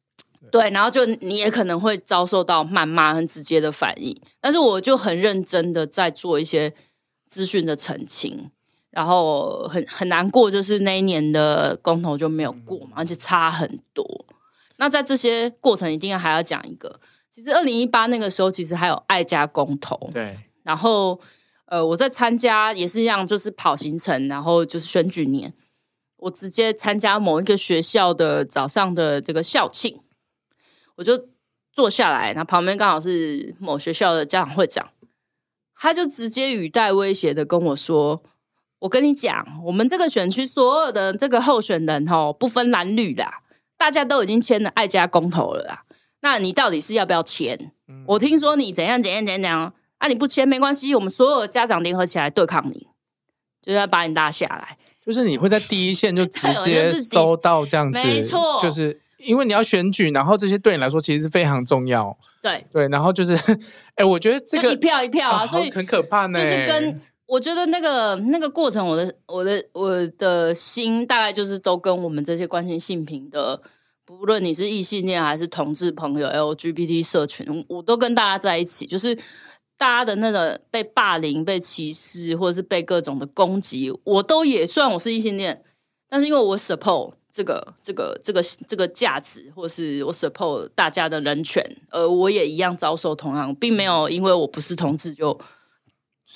对，然后就你也可能会遭受到谩骂，很直接的反应。但是我就很认真的在做一些资讯的澄清，然后很很难过，就是那一年的公投就没有过嘛，嗯、而且差很多。那在这些过程，一定要还要讲一个，其实二零一八那个时候，其实还有爱家公投，对，然后。呃，我在参加也是一样，就是跑行程，然后就是选举年，我直接参加某一个学校的早上的这个校庆，我就坐下来，然后旁边刚好是某学校的家长会长，他就直接语带威胁的跟我说：“我跟你讲，我们这个选区所有的这个候选人哦，不分蓝绿啦，大家都已经签了爱家公投了啦，那你到底是要不要签？嗯、我听说你怎样怎样怎样怎样。”啊！你不签没关系，我们所有的家长联合起来对抗你，就是要把你拉下来。就是你会在第一线就 直接收到这样子，没错，就是因为你要选举，然后这些对你来说其实是非常重要。对对，然后就是，哎，我觉得这个一票一票啊，所以很可怕呢。就是跟我觉得那个那个过程，我的我的我的心大概就是都跟我们这些关心性平的，不论你是异性恋还是同志朋友、LGBT 社群，我都跟大家在一起，就是。大家的那个被霸凌、被歧视，或者是被各种的攻击，我都也虽然我是异性恋，但是因为我 support 这个、这个、这个、这个价值，或是我 support 大家的人权，呃，我也一样遭受同样，并没有因为我不是同志就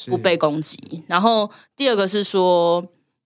不被攻击。然后第二个是说，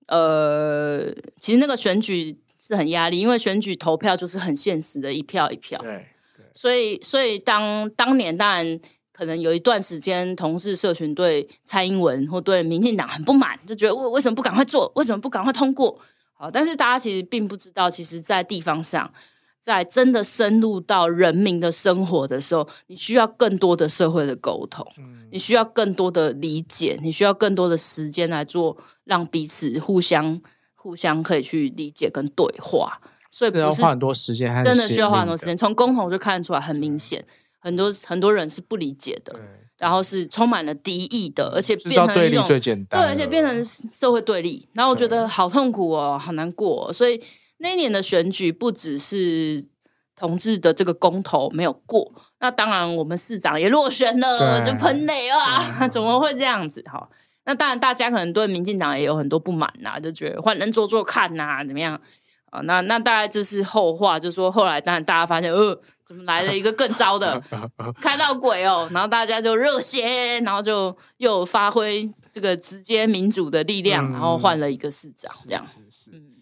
呃，其实那个选举是很压力，因为选举投票就是很现实的一票一票，对，对，所以所以当当年当然。可能有一段时间，同事社群对蔡英文或对民进党很不满，就觉得为为什么不赶快做，为什么不赶快通过？好，但是大家其实并不知道，其实，在地方上，在真的深入到人民的生活的时候，你需要更多的社会的沟通，你需要更多的理解，你需要更多的时间来做，让彼此互相互相可以去理解跟对话。所以不是要花很多时间，真的需要花很多时间。从公投就看得出来，很明显。很多很多人是不理解的，然后是充满了敌意的，而且变成一种对，而且变成社会对立。然后我觉得好痛苦哦，好难过哦。所以那一年的选举不只是同志的这个公投没有过，那当然我们市长也落选了，就喷雷啊！怎么会这样子哈？那当然大家可能对民进党也有很多不满呐、啊，就觉得换人做做看呐、啊，怎么样？啊，那那大概就是后话，就说后来当然大家发现，呃，怎么来了一个更糟的，看到鬼哦，然后大家就热血，然后就又发挥这个直接民主的力量，嗯、然后换了一个市长，这样。嗯。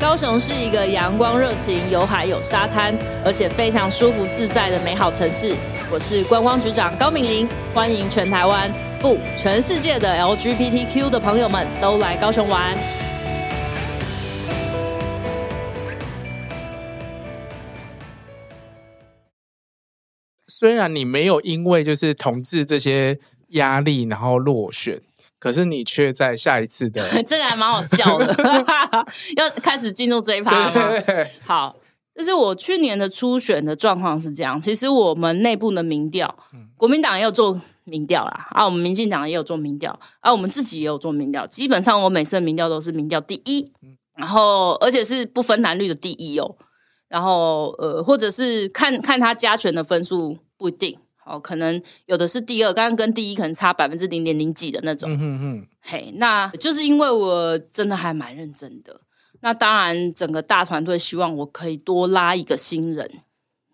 高雄是一个阳光、热情、有海、有沙滩，而且非常舒服自在的美好城市。我是观光局长高敏玲，欢迎全台湾不全世界的 LGBTQ 的朋友们都来高雄玩。虽然你没有因为就是同志这些压力，然后落选。可是你却在下一次的，这个还蛮好笑的，要开始进入这一趴吗？对对对，好，就是我去年的初选的状况是这样。其实我们内部的民调，国民党也有做民调啦，啊，我们民进党也有做民调，啊，我们自己也有做民调。基本上我每次的民调都是民调第一，然后而且是不分男女的第一哦。然后呃，或者是看看他加权的分数不一定。哦，可能有的是第二，刚刚跟第一可能差百分之零点零几的那种。嗯嗯嗯。嘿，那就是因为我真的还蛮认真的。那当然，整个大团队希望我可以多拉一个新人。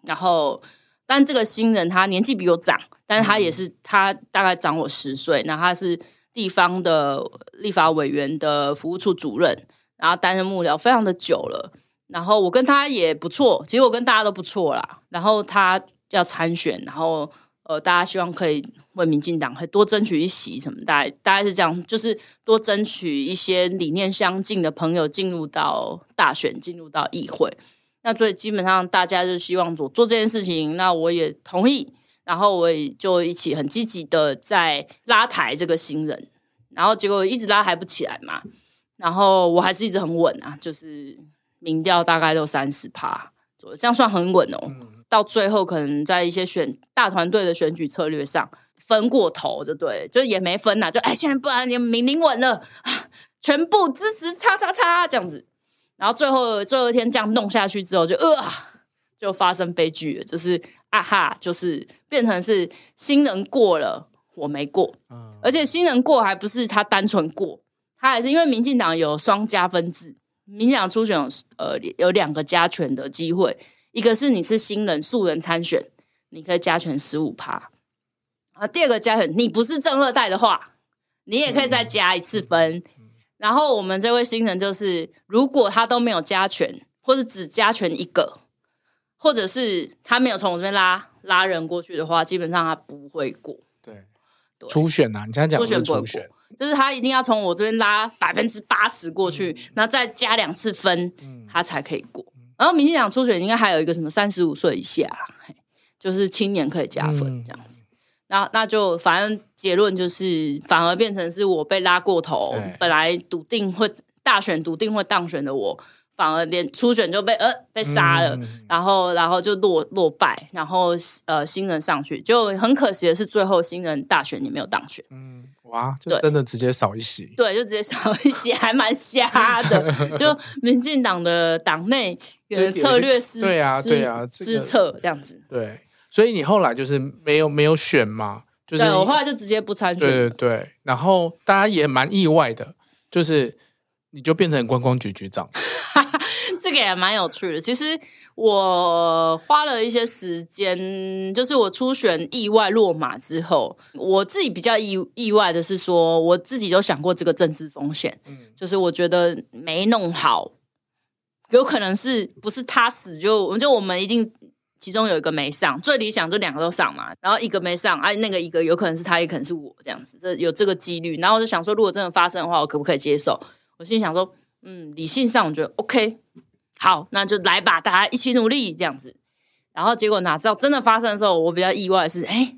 然后，但这个新人他年纪比我长，但是他也是他大概长我十岁。那他是地方的立法委员的服务处主任，然后担任幕僚非常的久了。然后我跟他也不错，其实我跟大家都不错啦。然后他要参选，然后呃，大家希望可以为民进党会多争取一席什么，大概大概是这样，就是多争取一些理念相近的朋友进入到大选，进入到议会。那所以基本上大家就希望做做这件事情，那我也同意，然后我也就一起很积极的在拉抬这个新人，然后结果一直拉抬不起来嘛，然后我还是一直很稳啊，就是民调大概都三十趴左右，这样算很稳哦。嗯、到最后可能在一些选大团队的选举策略上分过头，就对，就也没分呐，就哎，现在不然你们民领稳了，全部支持叉叉叉这样子。然后最后最后一天这样弄下去之后就，就呃，就发生悲剧了，就是啊哈，就是变成是新人过了，我没过，嗯、而且新人过还不是他单纯过，他还是因为民进党有双加分制，民进党初选有呃有两个加权的机会，一个是你是新人素人参选，你可以加权十五趴，啊，第二个加权你不是正二代的话，你也可以再加一次分。嗯。然后我们这位新人就是，如果他都没有加权，或者只加权一个，或者是他没有从我这边拉拉人过去的话，基本上他不会过。对，对。初选呐、啊，你这样讲初选，初选。就是他一定要从我这边拉百分之八十过去，嗯、然后再加两次分，嗯、他才可以过。然后民进党初选应该还有一个什么三十五岁以下，就是青年可以加分、嗯、这样子。那那就反正结论就是，反而变成是我被拉过头。本来笃定会大选笃定会当选的我，反而连初选就被呃被杀了，嗯、然后然后就落落败，然后呃新人上去，就很可惜的是最后新人大选也没有当选。嗯，哇，就真的直接少一席。对，就直接少一席，还蛮瞎的。就民进党的党内有策略失对啊对啊失策这样子。对。所以你后来就是没有没有选嘛？就是对我后来就直接不参选。对对对，然后大家也蛮意外的，就是你就变成观光局局长，这个也蛮有趣的。其实我花了一些时间，就是我初选意外落马之后，我自己比较意意外的是说，我自己有想过这个政治风险，嗯，就是我觉得没弄好，有可能是不是他死就就我们一定。其中有一个没上，最理想就两个都上嘛，然后一个没上，哎、啊，那个一个有可能是他，也可能是我这样子，这有这个几率。然后我就想说，如果真的发生的话，我可不可以接受？我心里想说，嗯，理性上我觉得 OK，好，那就来吧，大家一起努力这样子。然后结果哪知道真的发生的时候，我比较意外的是，哎，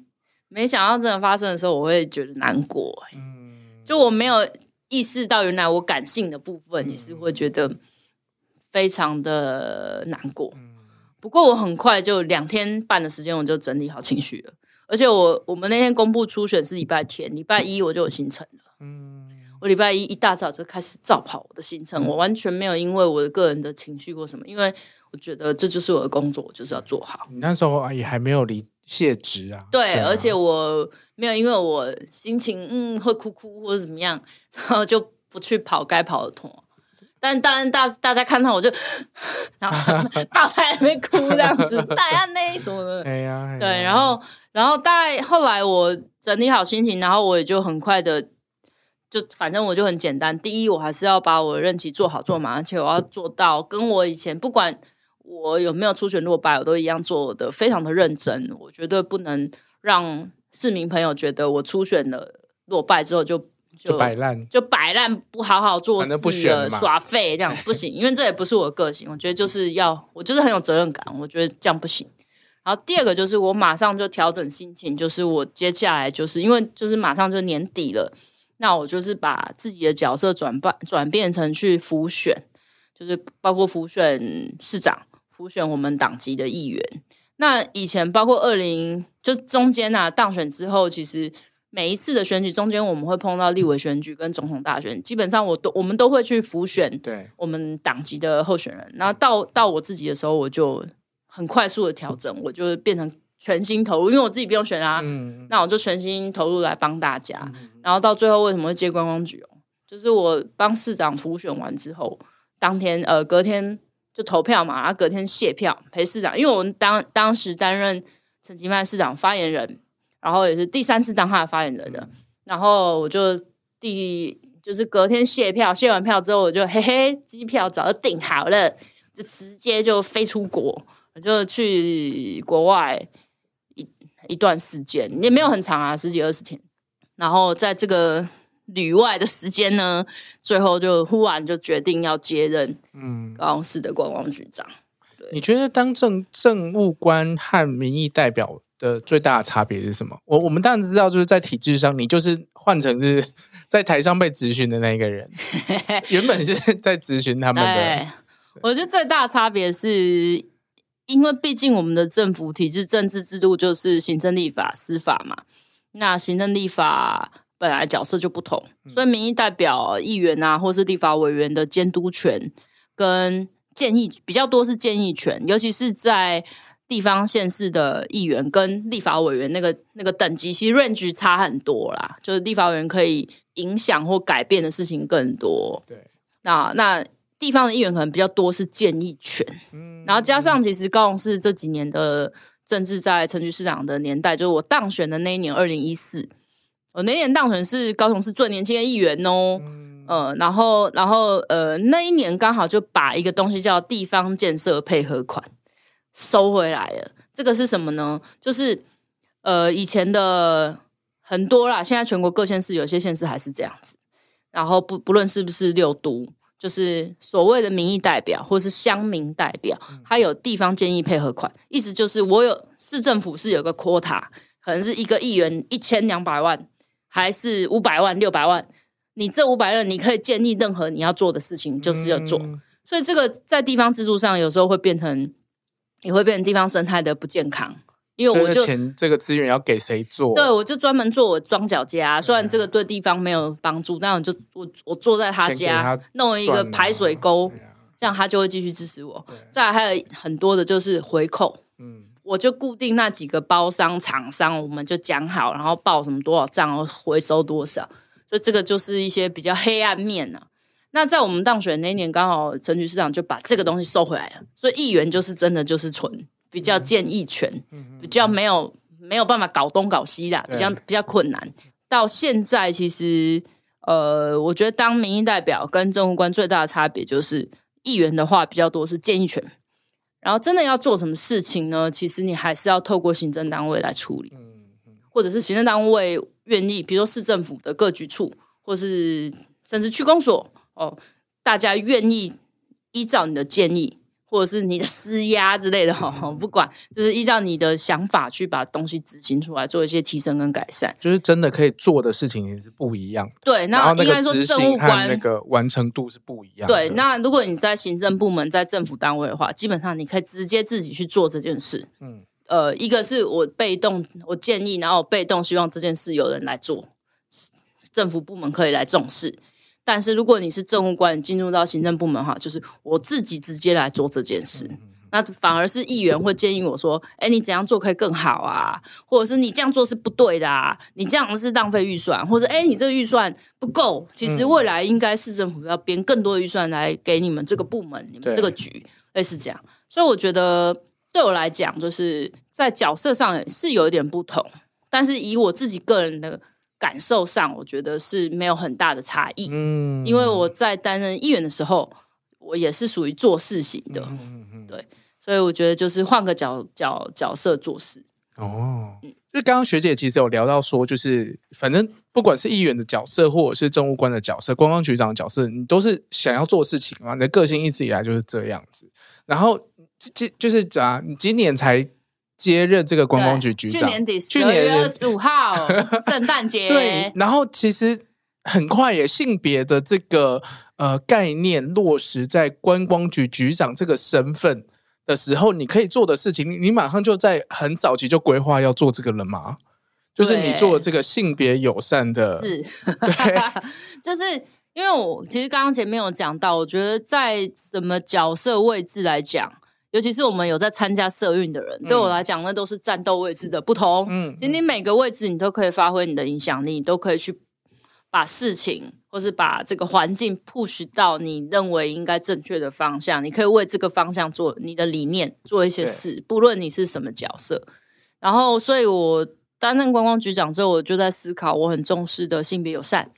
没想到真的发生的时候，我会觉得难过。嗯，就我没有意识到，原来我感性的部分也是会觉得非常的难过。不过我很快就两天半的时间，我就整理好情绪了。而且我我们那天公布初选是礼拜天，礼拜一我就有行程了。嗯，我礼拜一一大早就开始照跑我的行程，我完全没有因为我的个人的情绪或什么，因为我觉得这就是我的工作，我就是要做好。你那时候也还没有离卸职啊？对，对啊，而且我没有因为我心情嗯会哭哭或者怎么样，然后就不去跑该跑的痛。但当然，大大家看到我就，然后 大在那边哭这样子，大家那什么的，哎呀，对，然后，然后大概后来我整理好心情，然后我也就很快的，就反正我就很简单。第一，我还是要把我的任期做好做满，而且我要做到跟我以前不管我有没有初选落败，我都一样做的非常的认真。我绝对不能让市民朋友觉得我初选了落败之后就。就摆烂，就摆烂，不好好做事了，耍废这样不行，因为这也不是我的个性。我觉得就是要，我就是很有责任感，我觉得这样不行。然后第二个就是我马上就调整心情，就是我接下来就是因为就是马上就年底了，那我就是把自己的角色转办转变成去辅选，就是包括辅选市长、辅选我们党籍的议员。那以前包括二零就中间啊当选之后，其实。每一次的选举中间，我们会碰到立委选举跟总统大选，基本上我都我们都会去辅选对我们党籍的候选人。然后到到我自己的时候，我就很快速的调整，我就变成全心投入，因为我自己不用选啊，嗯、那我就全心投入来帮大家。嗯、然后到最后为什么会接观光局哦？就是我帮市长辅选完之后，当天呃隔天就投票嘛，然后隔天卸票陪市长，因为我们当当时担任陈其迈市长发言人。然后也是第三次当他的发言人的，然后我就第就是隔天卸票，卸完票之后我就嘿嘿，机票早就订好了，就直接就飞出国，就去国外一一段时间，也没有很长啊，十几二十天。然后在这个旅外的时间呢，最后就忽然就决定要接任嗯高雄市的观光局长。对，你觉得当政政务官和民意代表的最大的差别是什么？我我们当然知道，就是在体制上，你就是换成是 在台上被咨询的那个人，原本是 在咨询他们的。我觉得最大的差别是，因为毕竟我们的政府体制、政治制度就是行政、立法、司法嘛。那行政、立法本来角色就不同，所以民意代表、议员啊，或是立法委员的监督权跟建议比较多是建议权，尤其是在。地方县市的议员跟立法委员那个那个等级，其实 range 差很多啦。就是立法委员可以影响或改变的事情更多。对，那那地方的议员可能比较多是建议权。嗯，然后加上其实高雄市这几年的政治，在陈菊市长的年代，就是我当选的那一年，二零一四，我那一年当选是高雄市最年轻的议员哦。嗯，呃，然后然后呃，那一年刚好就把一个东西叫地方建设配合款。收回来了，这个是什么呢？就是呃，以前的很多啦，现在全国各县市有些县市还是这样子。然后不不论是不是六都，就是所谓的民意代表或是乡民代表，他有地方建议配合款，意思就是我有市政府是有个 quota，可能是一个议员一千两百万，还是五百万、六百万，你这五百万你可以建议任何你要做的事情，就是要做。嗯、所以这个在地方制度上有时候会变成。也会变成地方生态的不健康，因为我就钱这个资源要给谁做？对，我就专门做我庄脚家，虽然这个对地方没有帮助，但我就我我坐在他家他弄一个排水沟，这样他就会继续支持我。再来还有很多的就是回扣，嗯，我就固定那几个包商厂商，我们就讲好，然后报什么多少账，回收多少，所以这个就是一些比较黑暗面呢、啊。那在我们当选那一年，刚好陈局市长就把这个东西收回来了，所以议员就是真的就是纯比较建议权，比较没有没有办法搞东搞西的，比较比较困难。到现在，其实呃，我觉得当民意代表跟政务官最大的差别就是，议员的话比较多是建议权，然后真的要做什么事情呢？其实你还是要透过行政单位来处理，或者是行政单位愿意，比如说市政府的各局处，或是甚至区公所。哦，大家愿意依照你的建议，或者是你的施压之类的，哈，不管，就是依照你的想法去把东西执行出来，做一些提升跟改善，就是真的可以做的事情也是不一样的。对，那应该说政务官那个完成度是不一样的。对，那如果你在行政部门，在政府单位的话，基本上你可以直接自己去做这件事。嗯，呃，一个是我被动，我建议，然后我被动希望这件事有人来做，政府部门可以来重视。但是如果你是政务官进入到行政部门哈，就是我自己直接来做这件事，那反而是议员会建议我说：“哎，你怎样做可以更好啊？或者是你这样做是不对的啊？你这样是浪费预算，或者哎，你这个预算不够。其实未来应该市政府要编更多的预算来给你们这个部门、你们这个局，类似这样。所以我觉得对我来讲，就是在角色上是有一点不同，但是以我自己个人的。感受上，我觉得是没有很大的差异。嗯，因为我在担任议员的时候，我也是属于做事型的。嗯嗯对，所以我觉得就是换个角角角色做事。哦，嗯，就刚刚学姐其实有聊到说，就是反正不管是议员的角色，或者是政务官的角色、观光局长的角色，你都是想要做事情嘛。你的个性一直以来就是这样子。然后，这就是啊，你今年才。接任这个观光局局长，去年底十二月二十五号 圣诞节。对，然后其实很快也性别的这个呃概念落实在观光局局长这个身份的时候，你可以做的事情，你马上就在很早期就规划要做这个了吗？就是你做这个性别友善的，是，对 就是因为我其实刚刚前面有讲到，我觉得在什么角色位置来讲。尤其是我们有在参加社运的人，嗯、对我来讲，那都是战斗位置的不同。嗯，今天每个位置你都可以发挥你的影响力，你都可以去把事情或是把这个环境 push 到你认为应该正确的方向。你可以为这个方向做你的理念做一些事，不论你是什么角色。然后，所以我担任观光局长之后，我就在思考，我很重视的性别友善，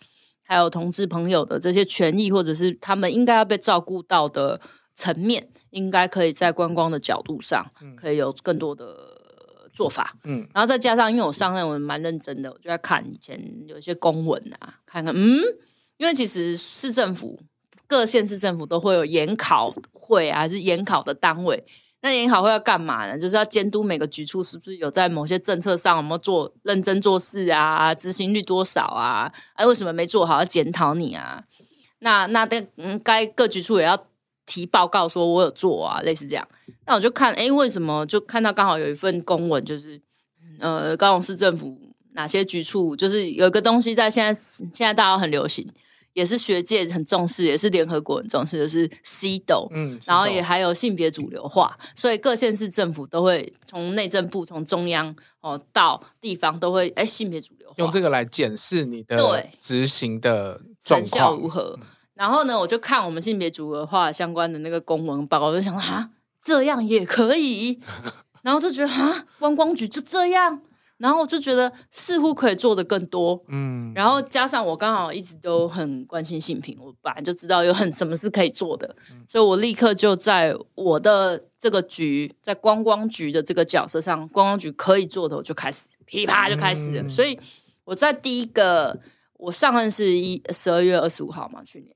还有同志朋友的这些权益，或者是他们应该要被照顾到的层面。应该可以在观光的角度上，可以有更多的做法。嗯，然后再加上，因为我上任我蛮认真的，我就在看以前有一些公文啊，看看嗯，因为其实市政府各县市政府都会有研考会啊，还是研考的单位。那研考会要干嘛呢？就是要监督每个局处是不是有在某些政策上有没有做认真做事啊，执行率多少啊？哎、啊，为什么没做好？要检讨你啊？那那的嗯，该各局处也要提报告，说我有做啊，类似这样。那我就看，哎，为什么就看到刚好有一份公文，就是呃，高雄市政府哪些局处，就是有一个东西在现在现在大家很流行。也是学界很重视，也是联合国很重视的是 CEDAW，嗯，然后也还有性别主流化，所以各县市政府都会从内政部、从中央哦到地方都会哎性别主流化，用这个来检视你的执行的成效如何。然后呢，我就看我们性别主流化相关的那个公文报，我就想说啊，这样也可以，然后就觉得啊，观光局就这样。然后我就觉得似乎可以做的更多，嗯，然后加上我刚好一直都很关心性平，我本来就知道有很什么是可以做的，嗯，所以我立刻就在我的这个局，在观光局的这个角色上，观光局可以做的，我就开始噼啪就开始了。嗯，所以我在第一个，我上任是一十二月二十五号嘛，去年，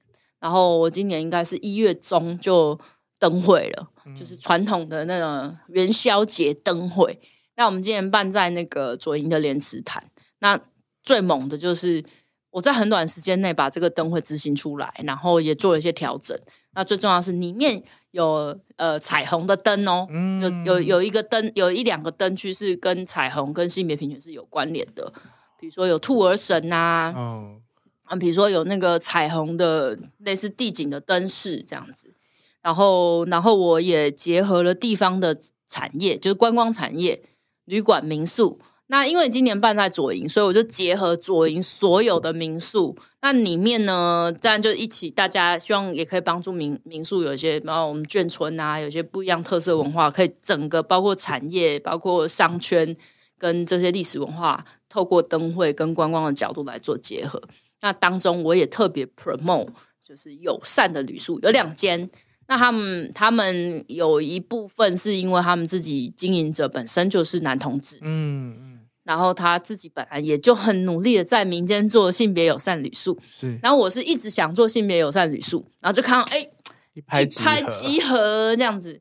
然后我今年应该是一月中就灯会了，嗯，就是传统的那种元宵节灯会。那我们今年办在那个左营的莲池潭，那最猛的就是我在很短时间内把这个灯会执行出来，然后也做了一些调整。那最重要是里面有呃彩虹的灯哦，嗯、有有有一个灯，有一两个灯区是跟彩虹跟性别平权是有关联的，比如说有兔儿神呐、啊，哦、啊，比如说有那个彩虹的类似地景的灯饰这样子，然后然后我也结合了地方的产业，就是观光产业。旅馆、民宿，那因为今年办在左营，所以我就结合左营所有的民宿。那里面呢，当然就一起，大家希望也可以帮助民民宿有一些，然后我们眷村啊，有些不一样特色文化，可以整个包括产业、包括商圈跟这些历史文化，透过灯会跟观光的角度来做结合。那当中我也特别 promote，就是友善的旅宿，有两间。那他们他们有一部分是因为他们自己经营者本身就是男同志，嗯嗯，然后他自己本来也就很努力的在民间做性别友善旅宿，是。然后我是一直想做性别友善旅宿，然后就看到哎，一拍即合，一拍即合这样子。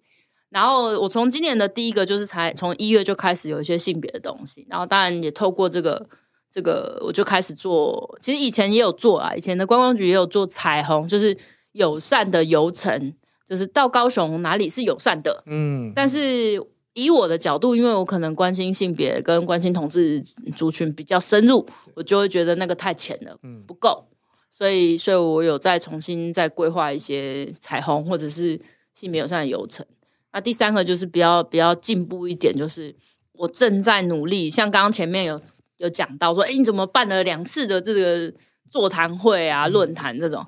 然后我从今年的第一个就是才从一月就开始有一些性别的东西，然后当然也透过这个这个我就开始做，其实以前也有做啊，以前的观光局也有做彩虹，就是友善的游程。就是到高雄哪里是友善的，嗯，但是以我的角度，因为我可能关心性别跟关心同志族群比较深入，我就会觉得那个太浅了，嗯，不够，所以，所以我有再重新再规划一些彩虹或者是性别友善的游程。那第三个就是比较比较进步一点，就是我正在努力，像刚刚前面有有讲到说，哎，你怎么办了两次的这个座谈会啊、论坛这种？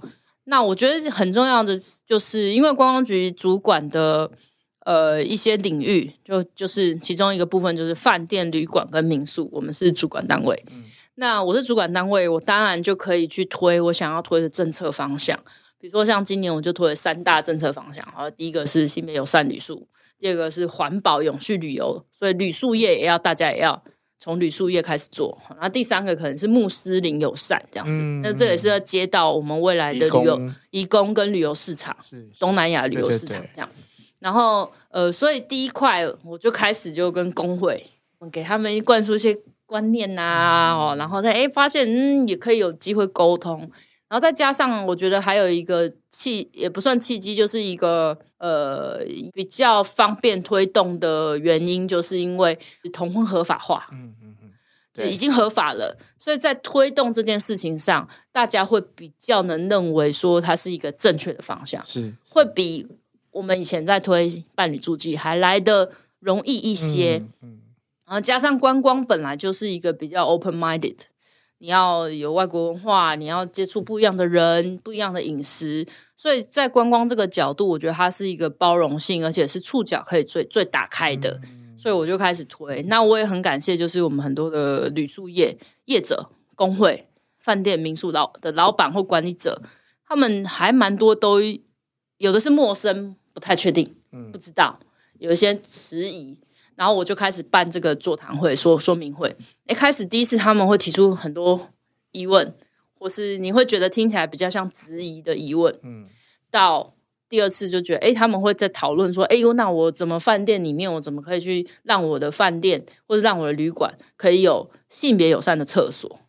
那我觉得很重要的，就是因为观光局主管的呃一些领域，就就是其中一个部分就是饭店、旅馆跟民宿，我们是主管单位。嗯、那我是主管单位，我当然就可以去推我想要推的政策方向。比如说像今年我就推了三大政策方向，好，第一个是性别友善旅宿，第二个是环保永续旅游，所以旅宿业也要大家也要。从旅宿业开始做，然后第三个可能是穆斯林友善这样子，嗯、那这也是要接到我们未来的旅游移工。跟旅游市场，是东南亚旅游市场这样。然后呃，所以第一块我就开始就跟工会，给他们灌输一些观念呐、啊，哦、嗯，然后再哎发现嗯也可以有机会沟通，然后再加上我觉得还有一个契也不算契机，就是一个。呃，比较方便推动的原因，就是因为同婚合法化，嗯嗯嗯，就已经合法了，所以在推动这件事情上，大家会比较能认为说它是一个正确的方向，是，是会比我们以前在推伴侣助记还来的容易一些，嗯，嗯，然后加上观光本来就是一个比较 open minded，你要有外国文化，你要接触不一样的人，不一样的饮食。所以在观光这个角度，我觉得它是一个包容性，而且是触角可以最最打开的。所以我就开始推。那我也很感谢，就是我们很多的旅宿业业者、工会、饭店、民宿老的老板或管理者，他们还蛮多都有的是陌生，不太确定。嗯、不知道，有一些迟疑，然后我就开始办这个座谈会，说说明会。一开始第一次他们会提出很多疑问，或是你会觉得听起来比较像质疑的疑问，嗯，到第二次就觉得，哎，他们会在讨论说，哎呦，那我怎么饭店里面，我怎么可以去让我的饭店或者让我的旅馆可以有性别友善的厕所？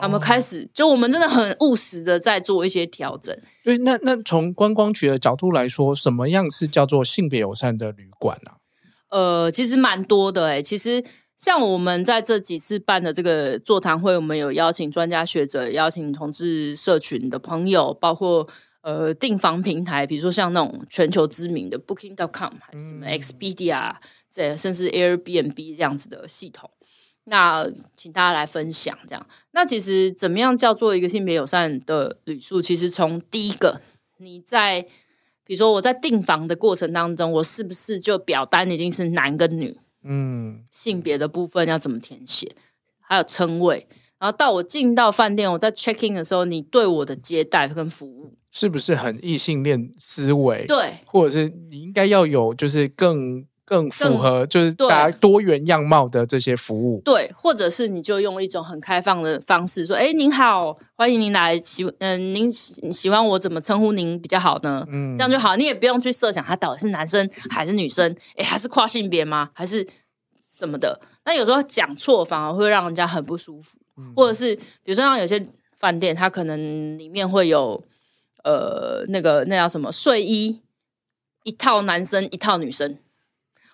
他们开始，就我们真的很务实的在做一些调整。对，那那从观光局的角度来说，什么样是叫做性别友善的旅馆呢？呃，其实蛮多的诶，其实像我们在这几次办的这个座谈会，我们有邀请专家学者，邀请同志社群的朋友，包括呃订房平台，比如说像那种全球知名的 Booking.com，还是什么 Expedia，这甚至 Airbnb 这样子的系统。那请大家来分享，这样。那其实怎么样叫做一个性别友善的旅宿？其实从第一个，你在比如说我在订房的过程当中，我是不是就表单一定是男跟女？嗯，性别的部分要怎么填写？还有称谓。然后到我进到饭店，我在 check in 的时候，你对我的接待跟服务是不是很异性恋思维？对，或者是你应该要有，就是更。更符合就是大家多元样貌的这些服务，对，或者是你就用一种很开放的方式说：“哎，您好，欢迎您来，喜嗯、呃，您喜喜欢我怎么称呼您比较好呢？嗯，这样就好，你也不用去设想他到底是男生还是女生，哎，还是跨性别吗？还是什么的？那有时候讲错反而会让人家很不舒服，嗯、或者是比如说像有些饭店，它可能里面会有呃那个那叫什么睡衣，一套男生一套女生。”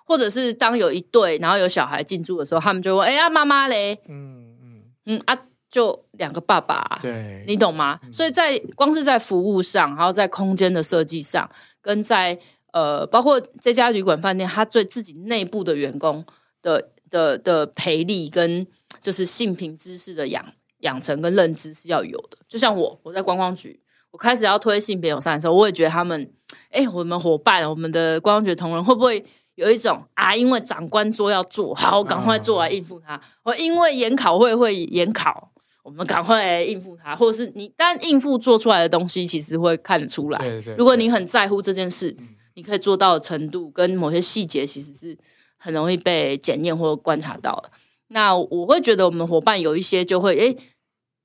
或者是当有一对，然后有小孩进驻的时候，他们就问：“哎呀，妈妈嘞？”嗯嗯嗯啊，就两个爸爸，对，你懂吗？嗯、所以在光是在服务上，然后在空间的设计上，跟在呃，包括这家旅馆饭店，他对自己内部的员工的的的培力，跟就是性平知识的养养成跟认知是要有的。就像我，我在观光局，我开始要推性别友善的时候，我也觉得他们，哎，我们伙伴，我们的观光局同仁会不会？有一种啊，因为长官说要做好，我赶快做来应付他。我、嗯、因为研考会会研考，我们赶快来应付他，或者是你单应付做出来的东西，其实会看得出来。对对对，如果你很在乎这件事，嗯、你可以做到的程度跟某些细节，其实是很容易被检验或观察到的。那我会觉得我们伙伴有一些就会诶，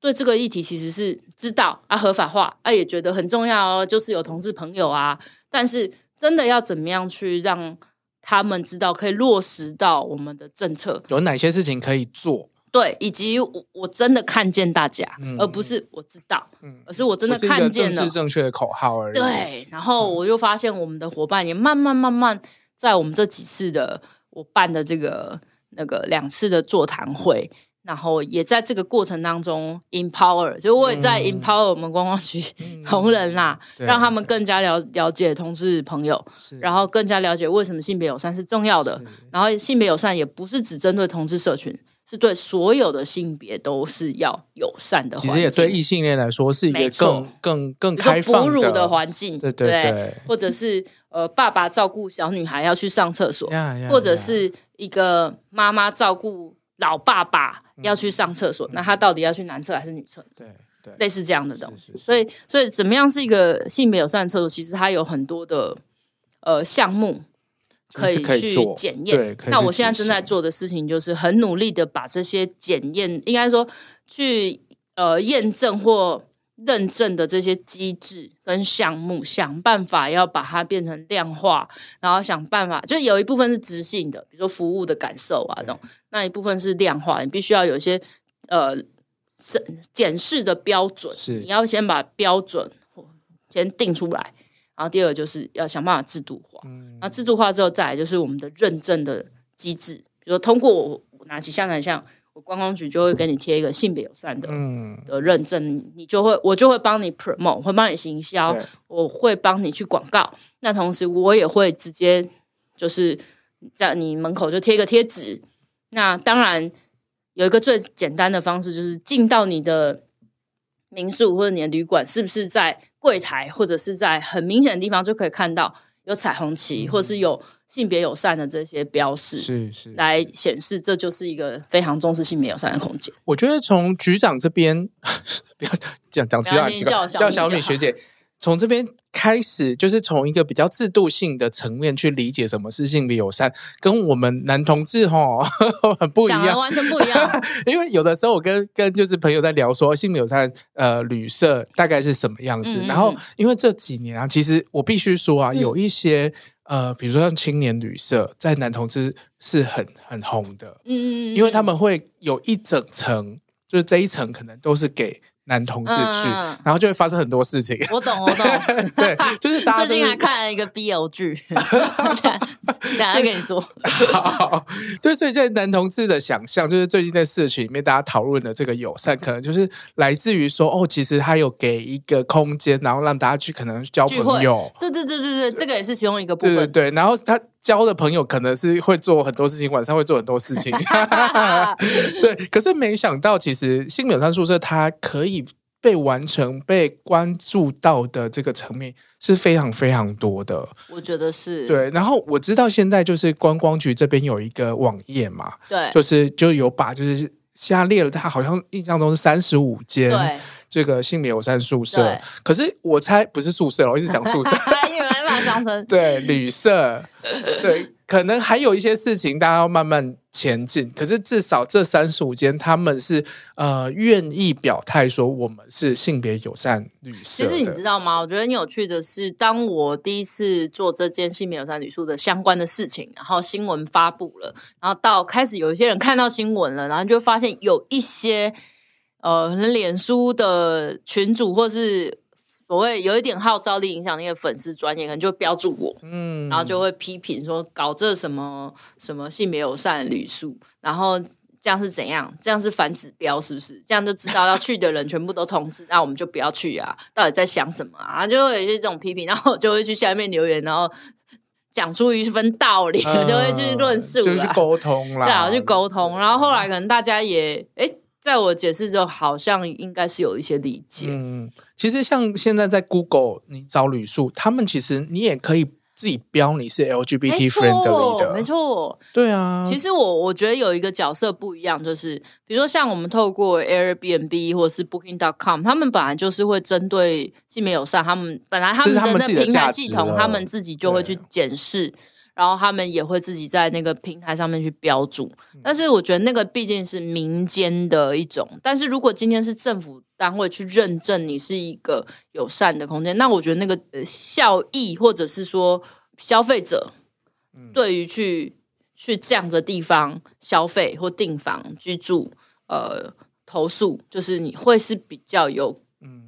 对这个议题其实是知道啊，合法化啊，也觉得很重要哦，就是有同志朋友啊，但是真的要怎么样去让他们知道可以落实到我们的政策，有哪些事情可以做？对，以及我我真的看见大家，嗯、而不是我知道，嗯、而是我真的看见了，是正确的口号而已。对，然后我就发现我们的伙伴也慢慢慢慢在我们这几次的我办的这个那个两次的座谈会。然后也在这个过程当中 empower，就我也在 empower 我们观光局 同仁啦，嗯、让他们更加了了解同志朋友，然后更加了解为什么性别友善是重要的。然后性别友善也不是只针对同志社群，是对所有的性别都是要友善的。其实也对异性恋来说是一个更错更更开放的哺乳的环境，对对对，对或者是呃爸爸照顾小女孩要去上厕所，或者是一个妈妈照顾。老爸爸要去上厕所，嗯、那他到底要去男厕还是女厕？对对，类似这样的东西。所以，所以怎么样是一个性别友善的厕所？其实它有很多的呃项目可以去检验。那我现在正在做的事情，就是很努力的把这些检验，应该说去呃验证或。认证的这些机制跟项目，想办法要把它变成量化，然后想办法，就有一部分是直性的，比如说服务的感受啊，这种那一部分是量化，你必须要有一些呃检检视的标准，是你要先把标准先定出来，然后第二个就是要想办法制度化，嗯，那制度化之后再来就是我们的认证的机制，比如说通过我拿起香港像。我观光局就会给你贴一个性别友善的、嗯、的认证，你就会我就会帮你 promote，会帮你行销，我会帮你去广告。那同时我也会直接就是在你门口就贴一个贴纸。那当然有一个最简单的方式，就是进到你的民宿或者你的旅馆，是不是在柜台或者是在很明显的地方就可以看到有彩虹旗，嗯、或者是有。性别友善的这些标示是是来显示，这就是一个非常重视性别友善的空间。我觉得从局长这边 不要讲讲局长，叫小米学姐。从这边开始，就是从一个比较制度性的层面去理解什么是性别友善，跟我们男同志吼很不一样，完全不一样。因为有的时候我跟跟就是朋友在聊说性别友善呃旅社大概是什么样子，嗯嗯嗯，然后因为这几年啊，其实我必须说啊，嗯、有一些呃，比如说像青年旅社，在男同志是很很红的，嗯，嗯，嗯，因为他们会有一整层，就是这一层可能都是给。男同志去，嗯、然后就会发生很多事情。我懂，我懂。对，就是大家、最近还看了一个 BL 剧，等下跟你说。好，对，所以在男同志的想象，就是最近在社群里面大家讨论的这个友善，可能就是来自于说，哦，其实他有给一个空间，然后让大家去可能交朋友。对对对对对，这个也是其中一个部分。对对对，然后他。交的朋友可能是会做很多事情，晚上会做很多事情。对，可是没想到，其实性别友善宿舍它可以被完成、被关注到的这个层面是非常非常多的。我觉得是。对，然后我知道现在就是观光局这边有一个网页嘛，对，就是就有把就是下列了，它好像印象中是三十五间这个性别友善宿舍。可是我猜不是宿舍，我一直讲宿舍。对旅社，对，可能还有一些事情，大家要慢慢前进。可是至少这三十五间，他们是呃愿意表态说我们是性别友善旅社。其实你知道吗？我觉得很有趣的是，当我第一次做这件性别友善旅宿的相关的事情，然后新闻发布了，然后到开始有一些人看到新闻了，然后就发现有一些呃，脸书的群主或是。所谓有一点号召力、影响力的粉丝专业，可能就标注我，嗯，然后就会批评说搞这什么什么性别友善的旅宿，然后这样是怎样？这样是反指标是不是？这样就知道要去的人全部都通知，那我们就不要去啊？到底在想什么啊？就会有一些这种批评，然后就会去下面留言，然后讲出一份道理，嗯、就会去论述，就 去沟通啦，对啊，去沟通，然后后来可能大家也诶在我解释之后，好像应该是有一些理解。嗯，其实像现在在 Google 你找旅宿，他们其实你也可以自己标你是 LGBT friendly 的，没错。对啊，其实我我觉得有一个角色不一样，就是比如说像我们透过 Airbnb 或者是 Booking.com，他们本来就是会针对性别友善，他们本来他们的那平台系统，他们自己就会去检视。然后他们也会自己在那个平台上面去标注，但是我觉得那个毕竟是民间的一种。但是如果今天是政府单位去认证你是一个友善的空间，那我觉得那个效益或者是说消费者对于去去这样的地方消费或订房居住，呃，投诉就是你会是比较有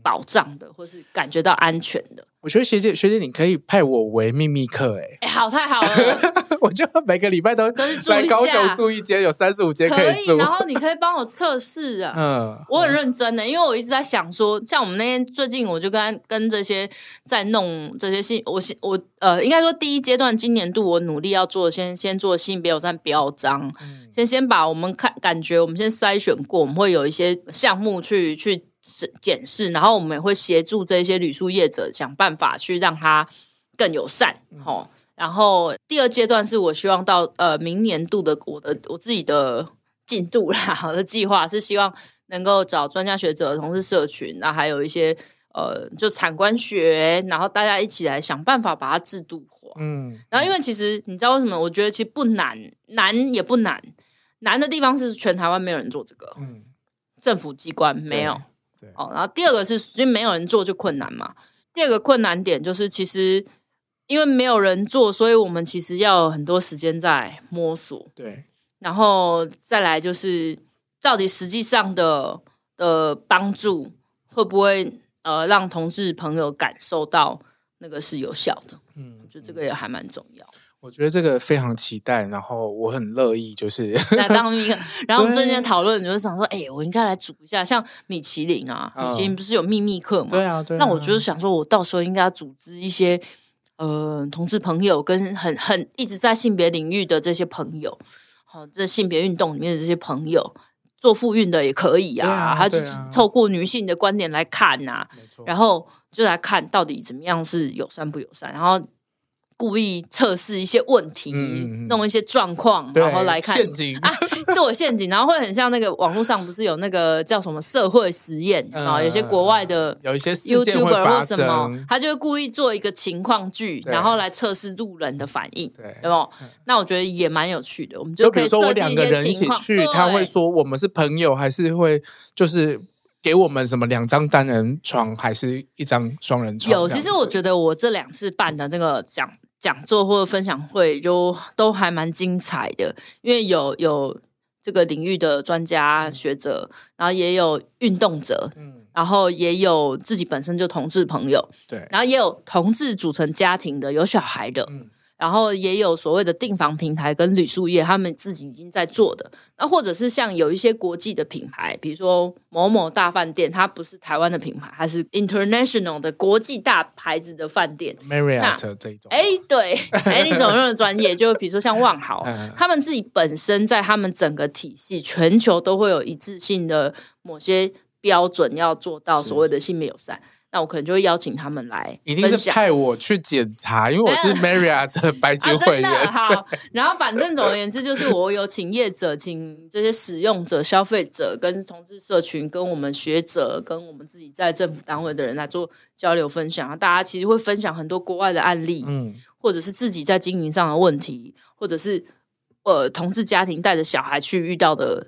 保障的，或是感觉到安全的。我觉得学姐学姐，你可以派我为秘密客，哎，哎，好，太好了！我就每个礼拜都来高雄住一间，有三十五间可以住。然后你可以帮我测试啊，嗯，我很认真的，因为我一直在想说，像我们那天最近，我就跟跟这些在弄这些性，我我呃，应该说第一阶段今年度我努力要做，先先做性别友善标章，嗯、先先把我们看感觉，我们先筛选过，我们会有一些项目去去。检视，然后我们也会协助这些旅宿业者想办法去让它更友善。哦、然后第二阶段是我希望到呃明年度的我的我自己的进度啦，我的计划是希望能够找专家学者、同事社群，然后还有一些呃就产官学，然后大家一起来想办法把它制度化。嗯，然后因为其实你知道为什么？我觉得其实不难，难也不难，难的地方是全台湾没有人做这个，嗯，政府机关没有。哦，然后第二个是，因为没有人做就困难嘛。第二个困难点就是，其实因为没有人做，所以我们其实要有很多时间在摸索。对，然后再来就是，到底实际上的的帮助会不会呃让同志朋友感受到那个是有效的？嗯，我觉得这个也还蛮重要。我觉得这个非常期待，然后我很乐意，就是 来当一个。然后我们最近讨论，就是想说，哎对，我应该来煮一下，像米其林啊，嗯、米其林不是有秘密客嘛？对啊，对啊。那我就是想说，我到时候应该要组织一些呃同志朋友，跟很很一直在性别领域的这些朋友，好、哦，这性别运动里面的这些朋友，做妇运的也可以啊，他就是透过女性的观点来看呐、啊，然后就来看到底怎么样是友善不友善，然后。故意测试一些问题，嗯、弄一些状况，然后来看陷阱啊，堕陷阱，然后会很像那个网络上不是有那个叫什么社会实验啊？有些国外的有一些 YouTuber 或什么，他就会故意做一个情况剧，然后来测试路人的反应，对，有没有？那我觉得也蛮有趣的。我们就可以设计一些情况，他会说我们是朋友，还是会就是。给我们什么两张单人床，还是一张双人床？有，其实我觉得我这两次办的那个讲讲座或者分享会，就都还蛮精彩的，因为有有这个领域的专家学者，然后也有运动者，嗯，然后也有自己本身就同志朋友，对，然后也有同志组成家庭的，有小孩的，嗯。然后也有所谓的订房平台跟旅宿业，他们自己已经在做的。那或者是像有一些国际的品牌，比如说某某大饭店，它不是台湾的品牌，它是 international 的国际大牌子的饭店，Marriott 这一种。哎，对，哎，你怎么那么专业？就比如说像万豪，他们自己本身在他们整个体系，全球都会有一致性的某些标准要做到所谓的性别友善。那我可能就会邀请他们来，一定是派我去检查，因为我是 Marriott 的白金会员。啊、好，然后反正总而言之，就是我有请业者、请这些使用者、消费者、跟同志社群、跟我们学者、跟我们自己在政府单位的人来做交流分享。大家其实会分享很多国外的案例，嗯，或者是自己在经营上的问题，或者是呃同志家庭带着小孩去遇到的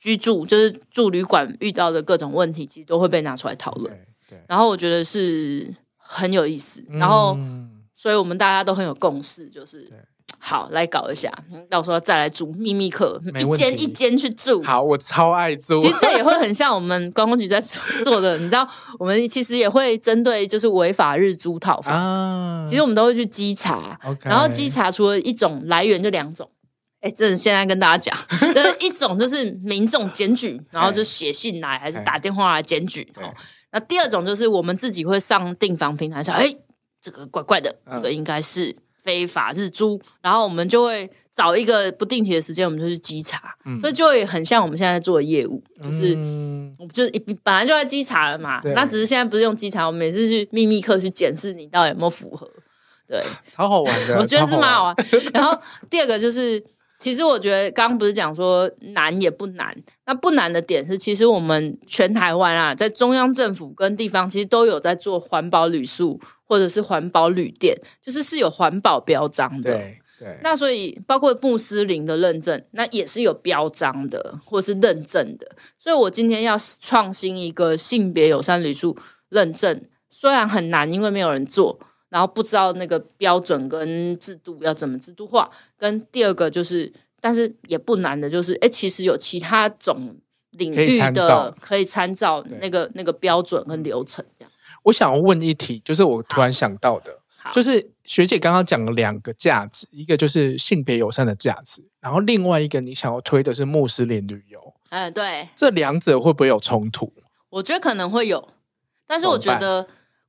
居住，就是住旅馆遇到的各种问题，其实都会被拿出来讨论。然后我觉得是很有意思，嗯、然后所以我们大家都很有共识，就是好来搞一下，到时候再来住秘密客，一间一间去住。好，我超爱住。其实这也会很像我们观光局在做的，你知道，我们其实也会针对就是违法日租套房，啊、其实我们都会去稽查。Okay 然后稽查除了一种来源就两种，哎，这现在跟大家讲，就是一种就是民众检举，然后就写信来还是打电话来检举哦。那第二种就是我们自己会上订房平台上，哎，这个怪怪的，这个应该是非法日租，嗯、然后我们就会找一个不定期的时间，我们就去稽查，嗯、所以就会很像我们现在做的业务，就是、嗯、我们就是本来就在稽查了嘛，那只是现在不是用稽查，我们每次去秘密课去检视你到底有没有符合，对，超好玩的，我觉得是蛮好玩。然后第二个就是。其实我觉得刚刚不是讲说难也不难，那不难的点是，其实我们全台湾啊，在中央政府跟地方其实都有在做环保旅宿或者是环保旅店，就是是有环保标章的。对对。那所以包括穆斯林的认证，那也是有标章的或是认证的。所以我今天要创新一个性别友善旅宿认证，虽然很难，因为没有人做。然后不知道那个标准跟制度要怎么制度化，跟第二个就是，但是也不难的，就是，哎，其实有其他种领域的可以参照那个那个标准跟流程这样。我想要问一题，就是我突然想到的，就是学姐刚刚讲了两个价值，一个就是性别友善的价值，然后另外一个你想要推的是穆斯林旅游。嗯，对，这两者会不会有冲突？我觉得可能会有，但是我觉得。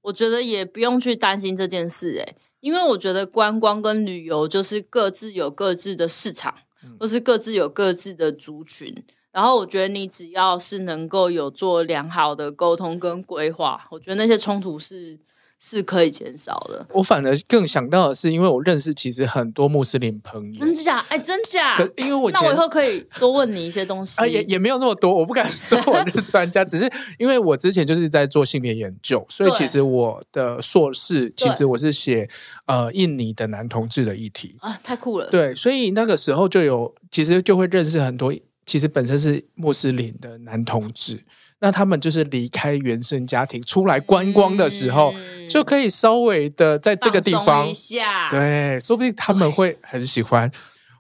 我觉得也不用去担心这件事，欸，诶，因为我觉得观光跟旅游就是各自有各自的市场，嗯、或是各自有各自的族群。然后我觉得你只要是能够有做良好的沟通跟规划，我觉得那些冲突是。是可以减少的。我反而更想到的是，因为我认识其实很多穆斯林朋友，真假？哎，真假？可因为我那我以后可以多问你一些东西。啊，也也没有那么多，我不敢说 我是专家，只是因为我之前就是在做性别研究，所以其实我的硕士其实我是写呃印尼的男同志的议题啊，太酷了。对，所以那个时候就有，其实就会认识很多，其实本身是穆斯林的男同志。那他们就是离开原生家庭出来观光的时候，嗯、就可以稍微的在这个地方，一下对，说不定他们会很喜欢。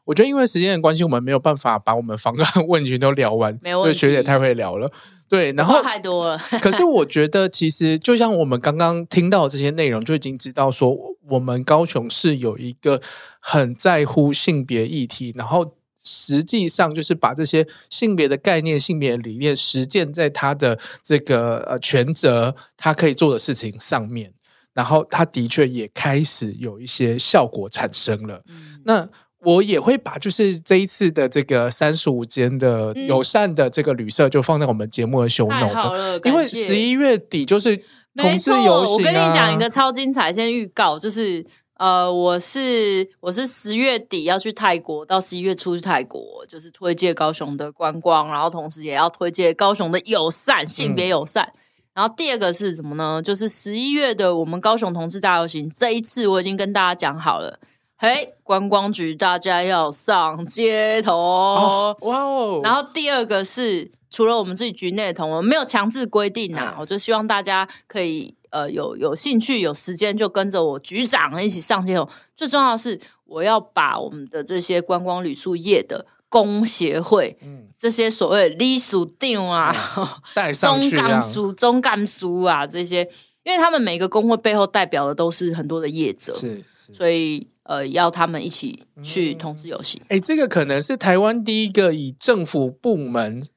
我觉得因为时间的关系，我们没有办法把我们访问问题都聊完，没问题，因为学姐太会聊了。对，然后太多了。可是我觉得，其实就像我们刚刚听到这些内容，就已经知道说，我们高雄是有一个很在乎性别议题，然后。实际上就是把这些性别的概念、性别的理念实践在他的这个呃权责，他可以做的事情上面，然后他的确也开始有一些效果产生了。嗯、那我也会把就是这一次的这个三十五间的友善的这个旅社，就放在我们节目的 show note，因为十一月底就是同志游行啊。我跟你讲一个超精彩，先预告就是。呃，我是我是十月底要去泰国，到十一月初去泰国，就是推介高雄的观光，然后同时也要推介高雄的友善，性别友善。嗯、然后第二个是什么呢？就是十一月的我们高雄同志大游行，这一次我已经跟大家讲好了，嘿，观光局大家要上街头，哦哇哦。然后第二个是除了我们自己局内的同，我们没有强制规定呐、啊，我就希望大家可以。呃，有有兴趣有时间就跟着我局长一起上街头。最重要的是，我要把我们的这些观光旅宿业的工协会，嗯，这些所谓隶属定啊，带上去，中干书、中干书啊这些，因为他们每个工会背后代表的都是很多的业者，是，是所以呃，要他们一起去同志游行。哎、嗯欸，这个可能是台湾第一个以政府部门。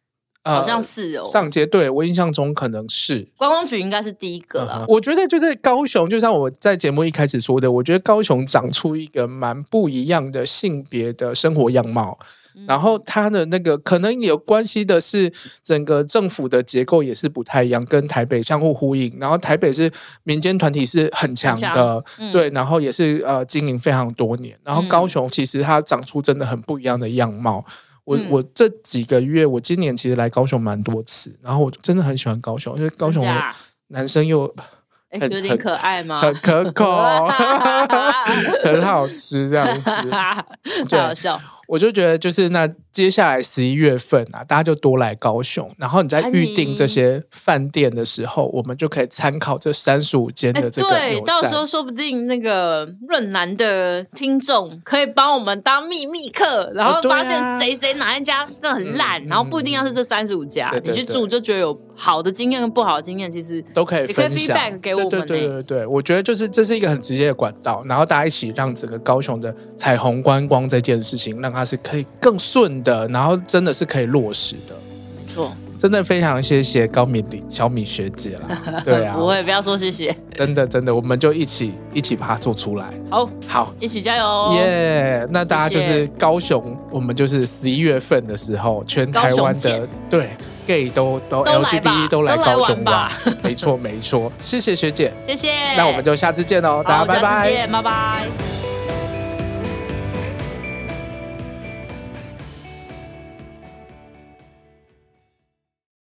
好像是哦，上街，对，我印象中可能是观光局应该是第一个了。嗯。我觉得就是高雄，就像我在节目一开始说的，我觉得高雄长出一个蛮不一样的性别的生活样貌。嗯、然后它的那个可能有关系的是，整个政府的结构也是不太一样，跟台北相互呼应。然后台北是民间团体是很强的，嗯、对，然后也是呃经营非常多年。然后高雄其实它长出真的很不一样的样貌。我我这几个月，我今年其实来高雄蛮多次，然后我真的很喜欢高雄，因为高雄男生又很有点可爱吗？很可口，很好吃，这样子，太好笑。我就觉得，就是那接下来十一月份啊，大家就多来高雄，然后你在预定这些饭店的时候，我们就可以参考这三十五间的这个。对，到时候说不定那个润南的听众可以帮我们当秘密客，然后发现谁谁哪一家真的很烂，然后不一定要是这三十五家，你去住就觉得有好的经验跟不好的经验，其实都可以也可以 feedback 给我们。对对对对，我觉得就是这是一个很直接的管道，然后大家一起让整个高雄的彩虹观光这件事情让它。是可以更顺的，然后真的是可以落实的，没错，真的非常谢谢高敏玲小米学姐啦，对啊，不会，不要说谢谢，真的真的，我们就一起一起把它做出来，好，好，一起加油，耶！Yeah, 那大家就是高雄，我们就是十一月份的时候，全台湾的对 gay 都都，LGBT 都来高雄吧，没错没错，谢谢学姐，谢谢，那我们就下次见喽，大家拜拜，拜拜。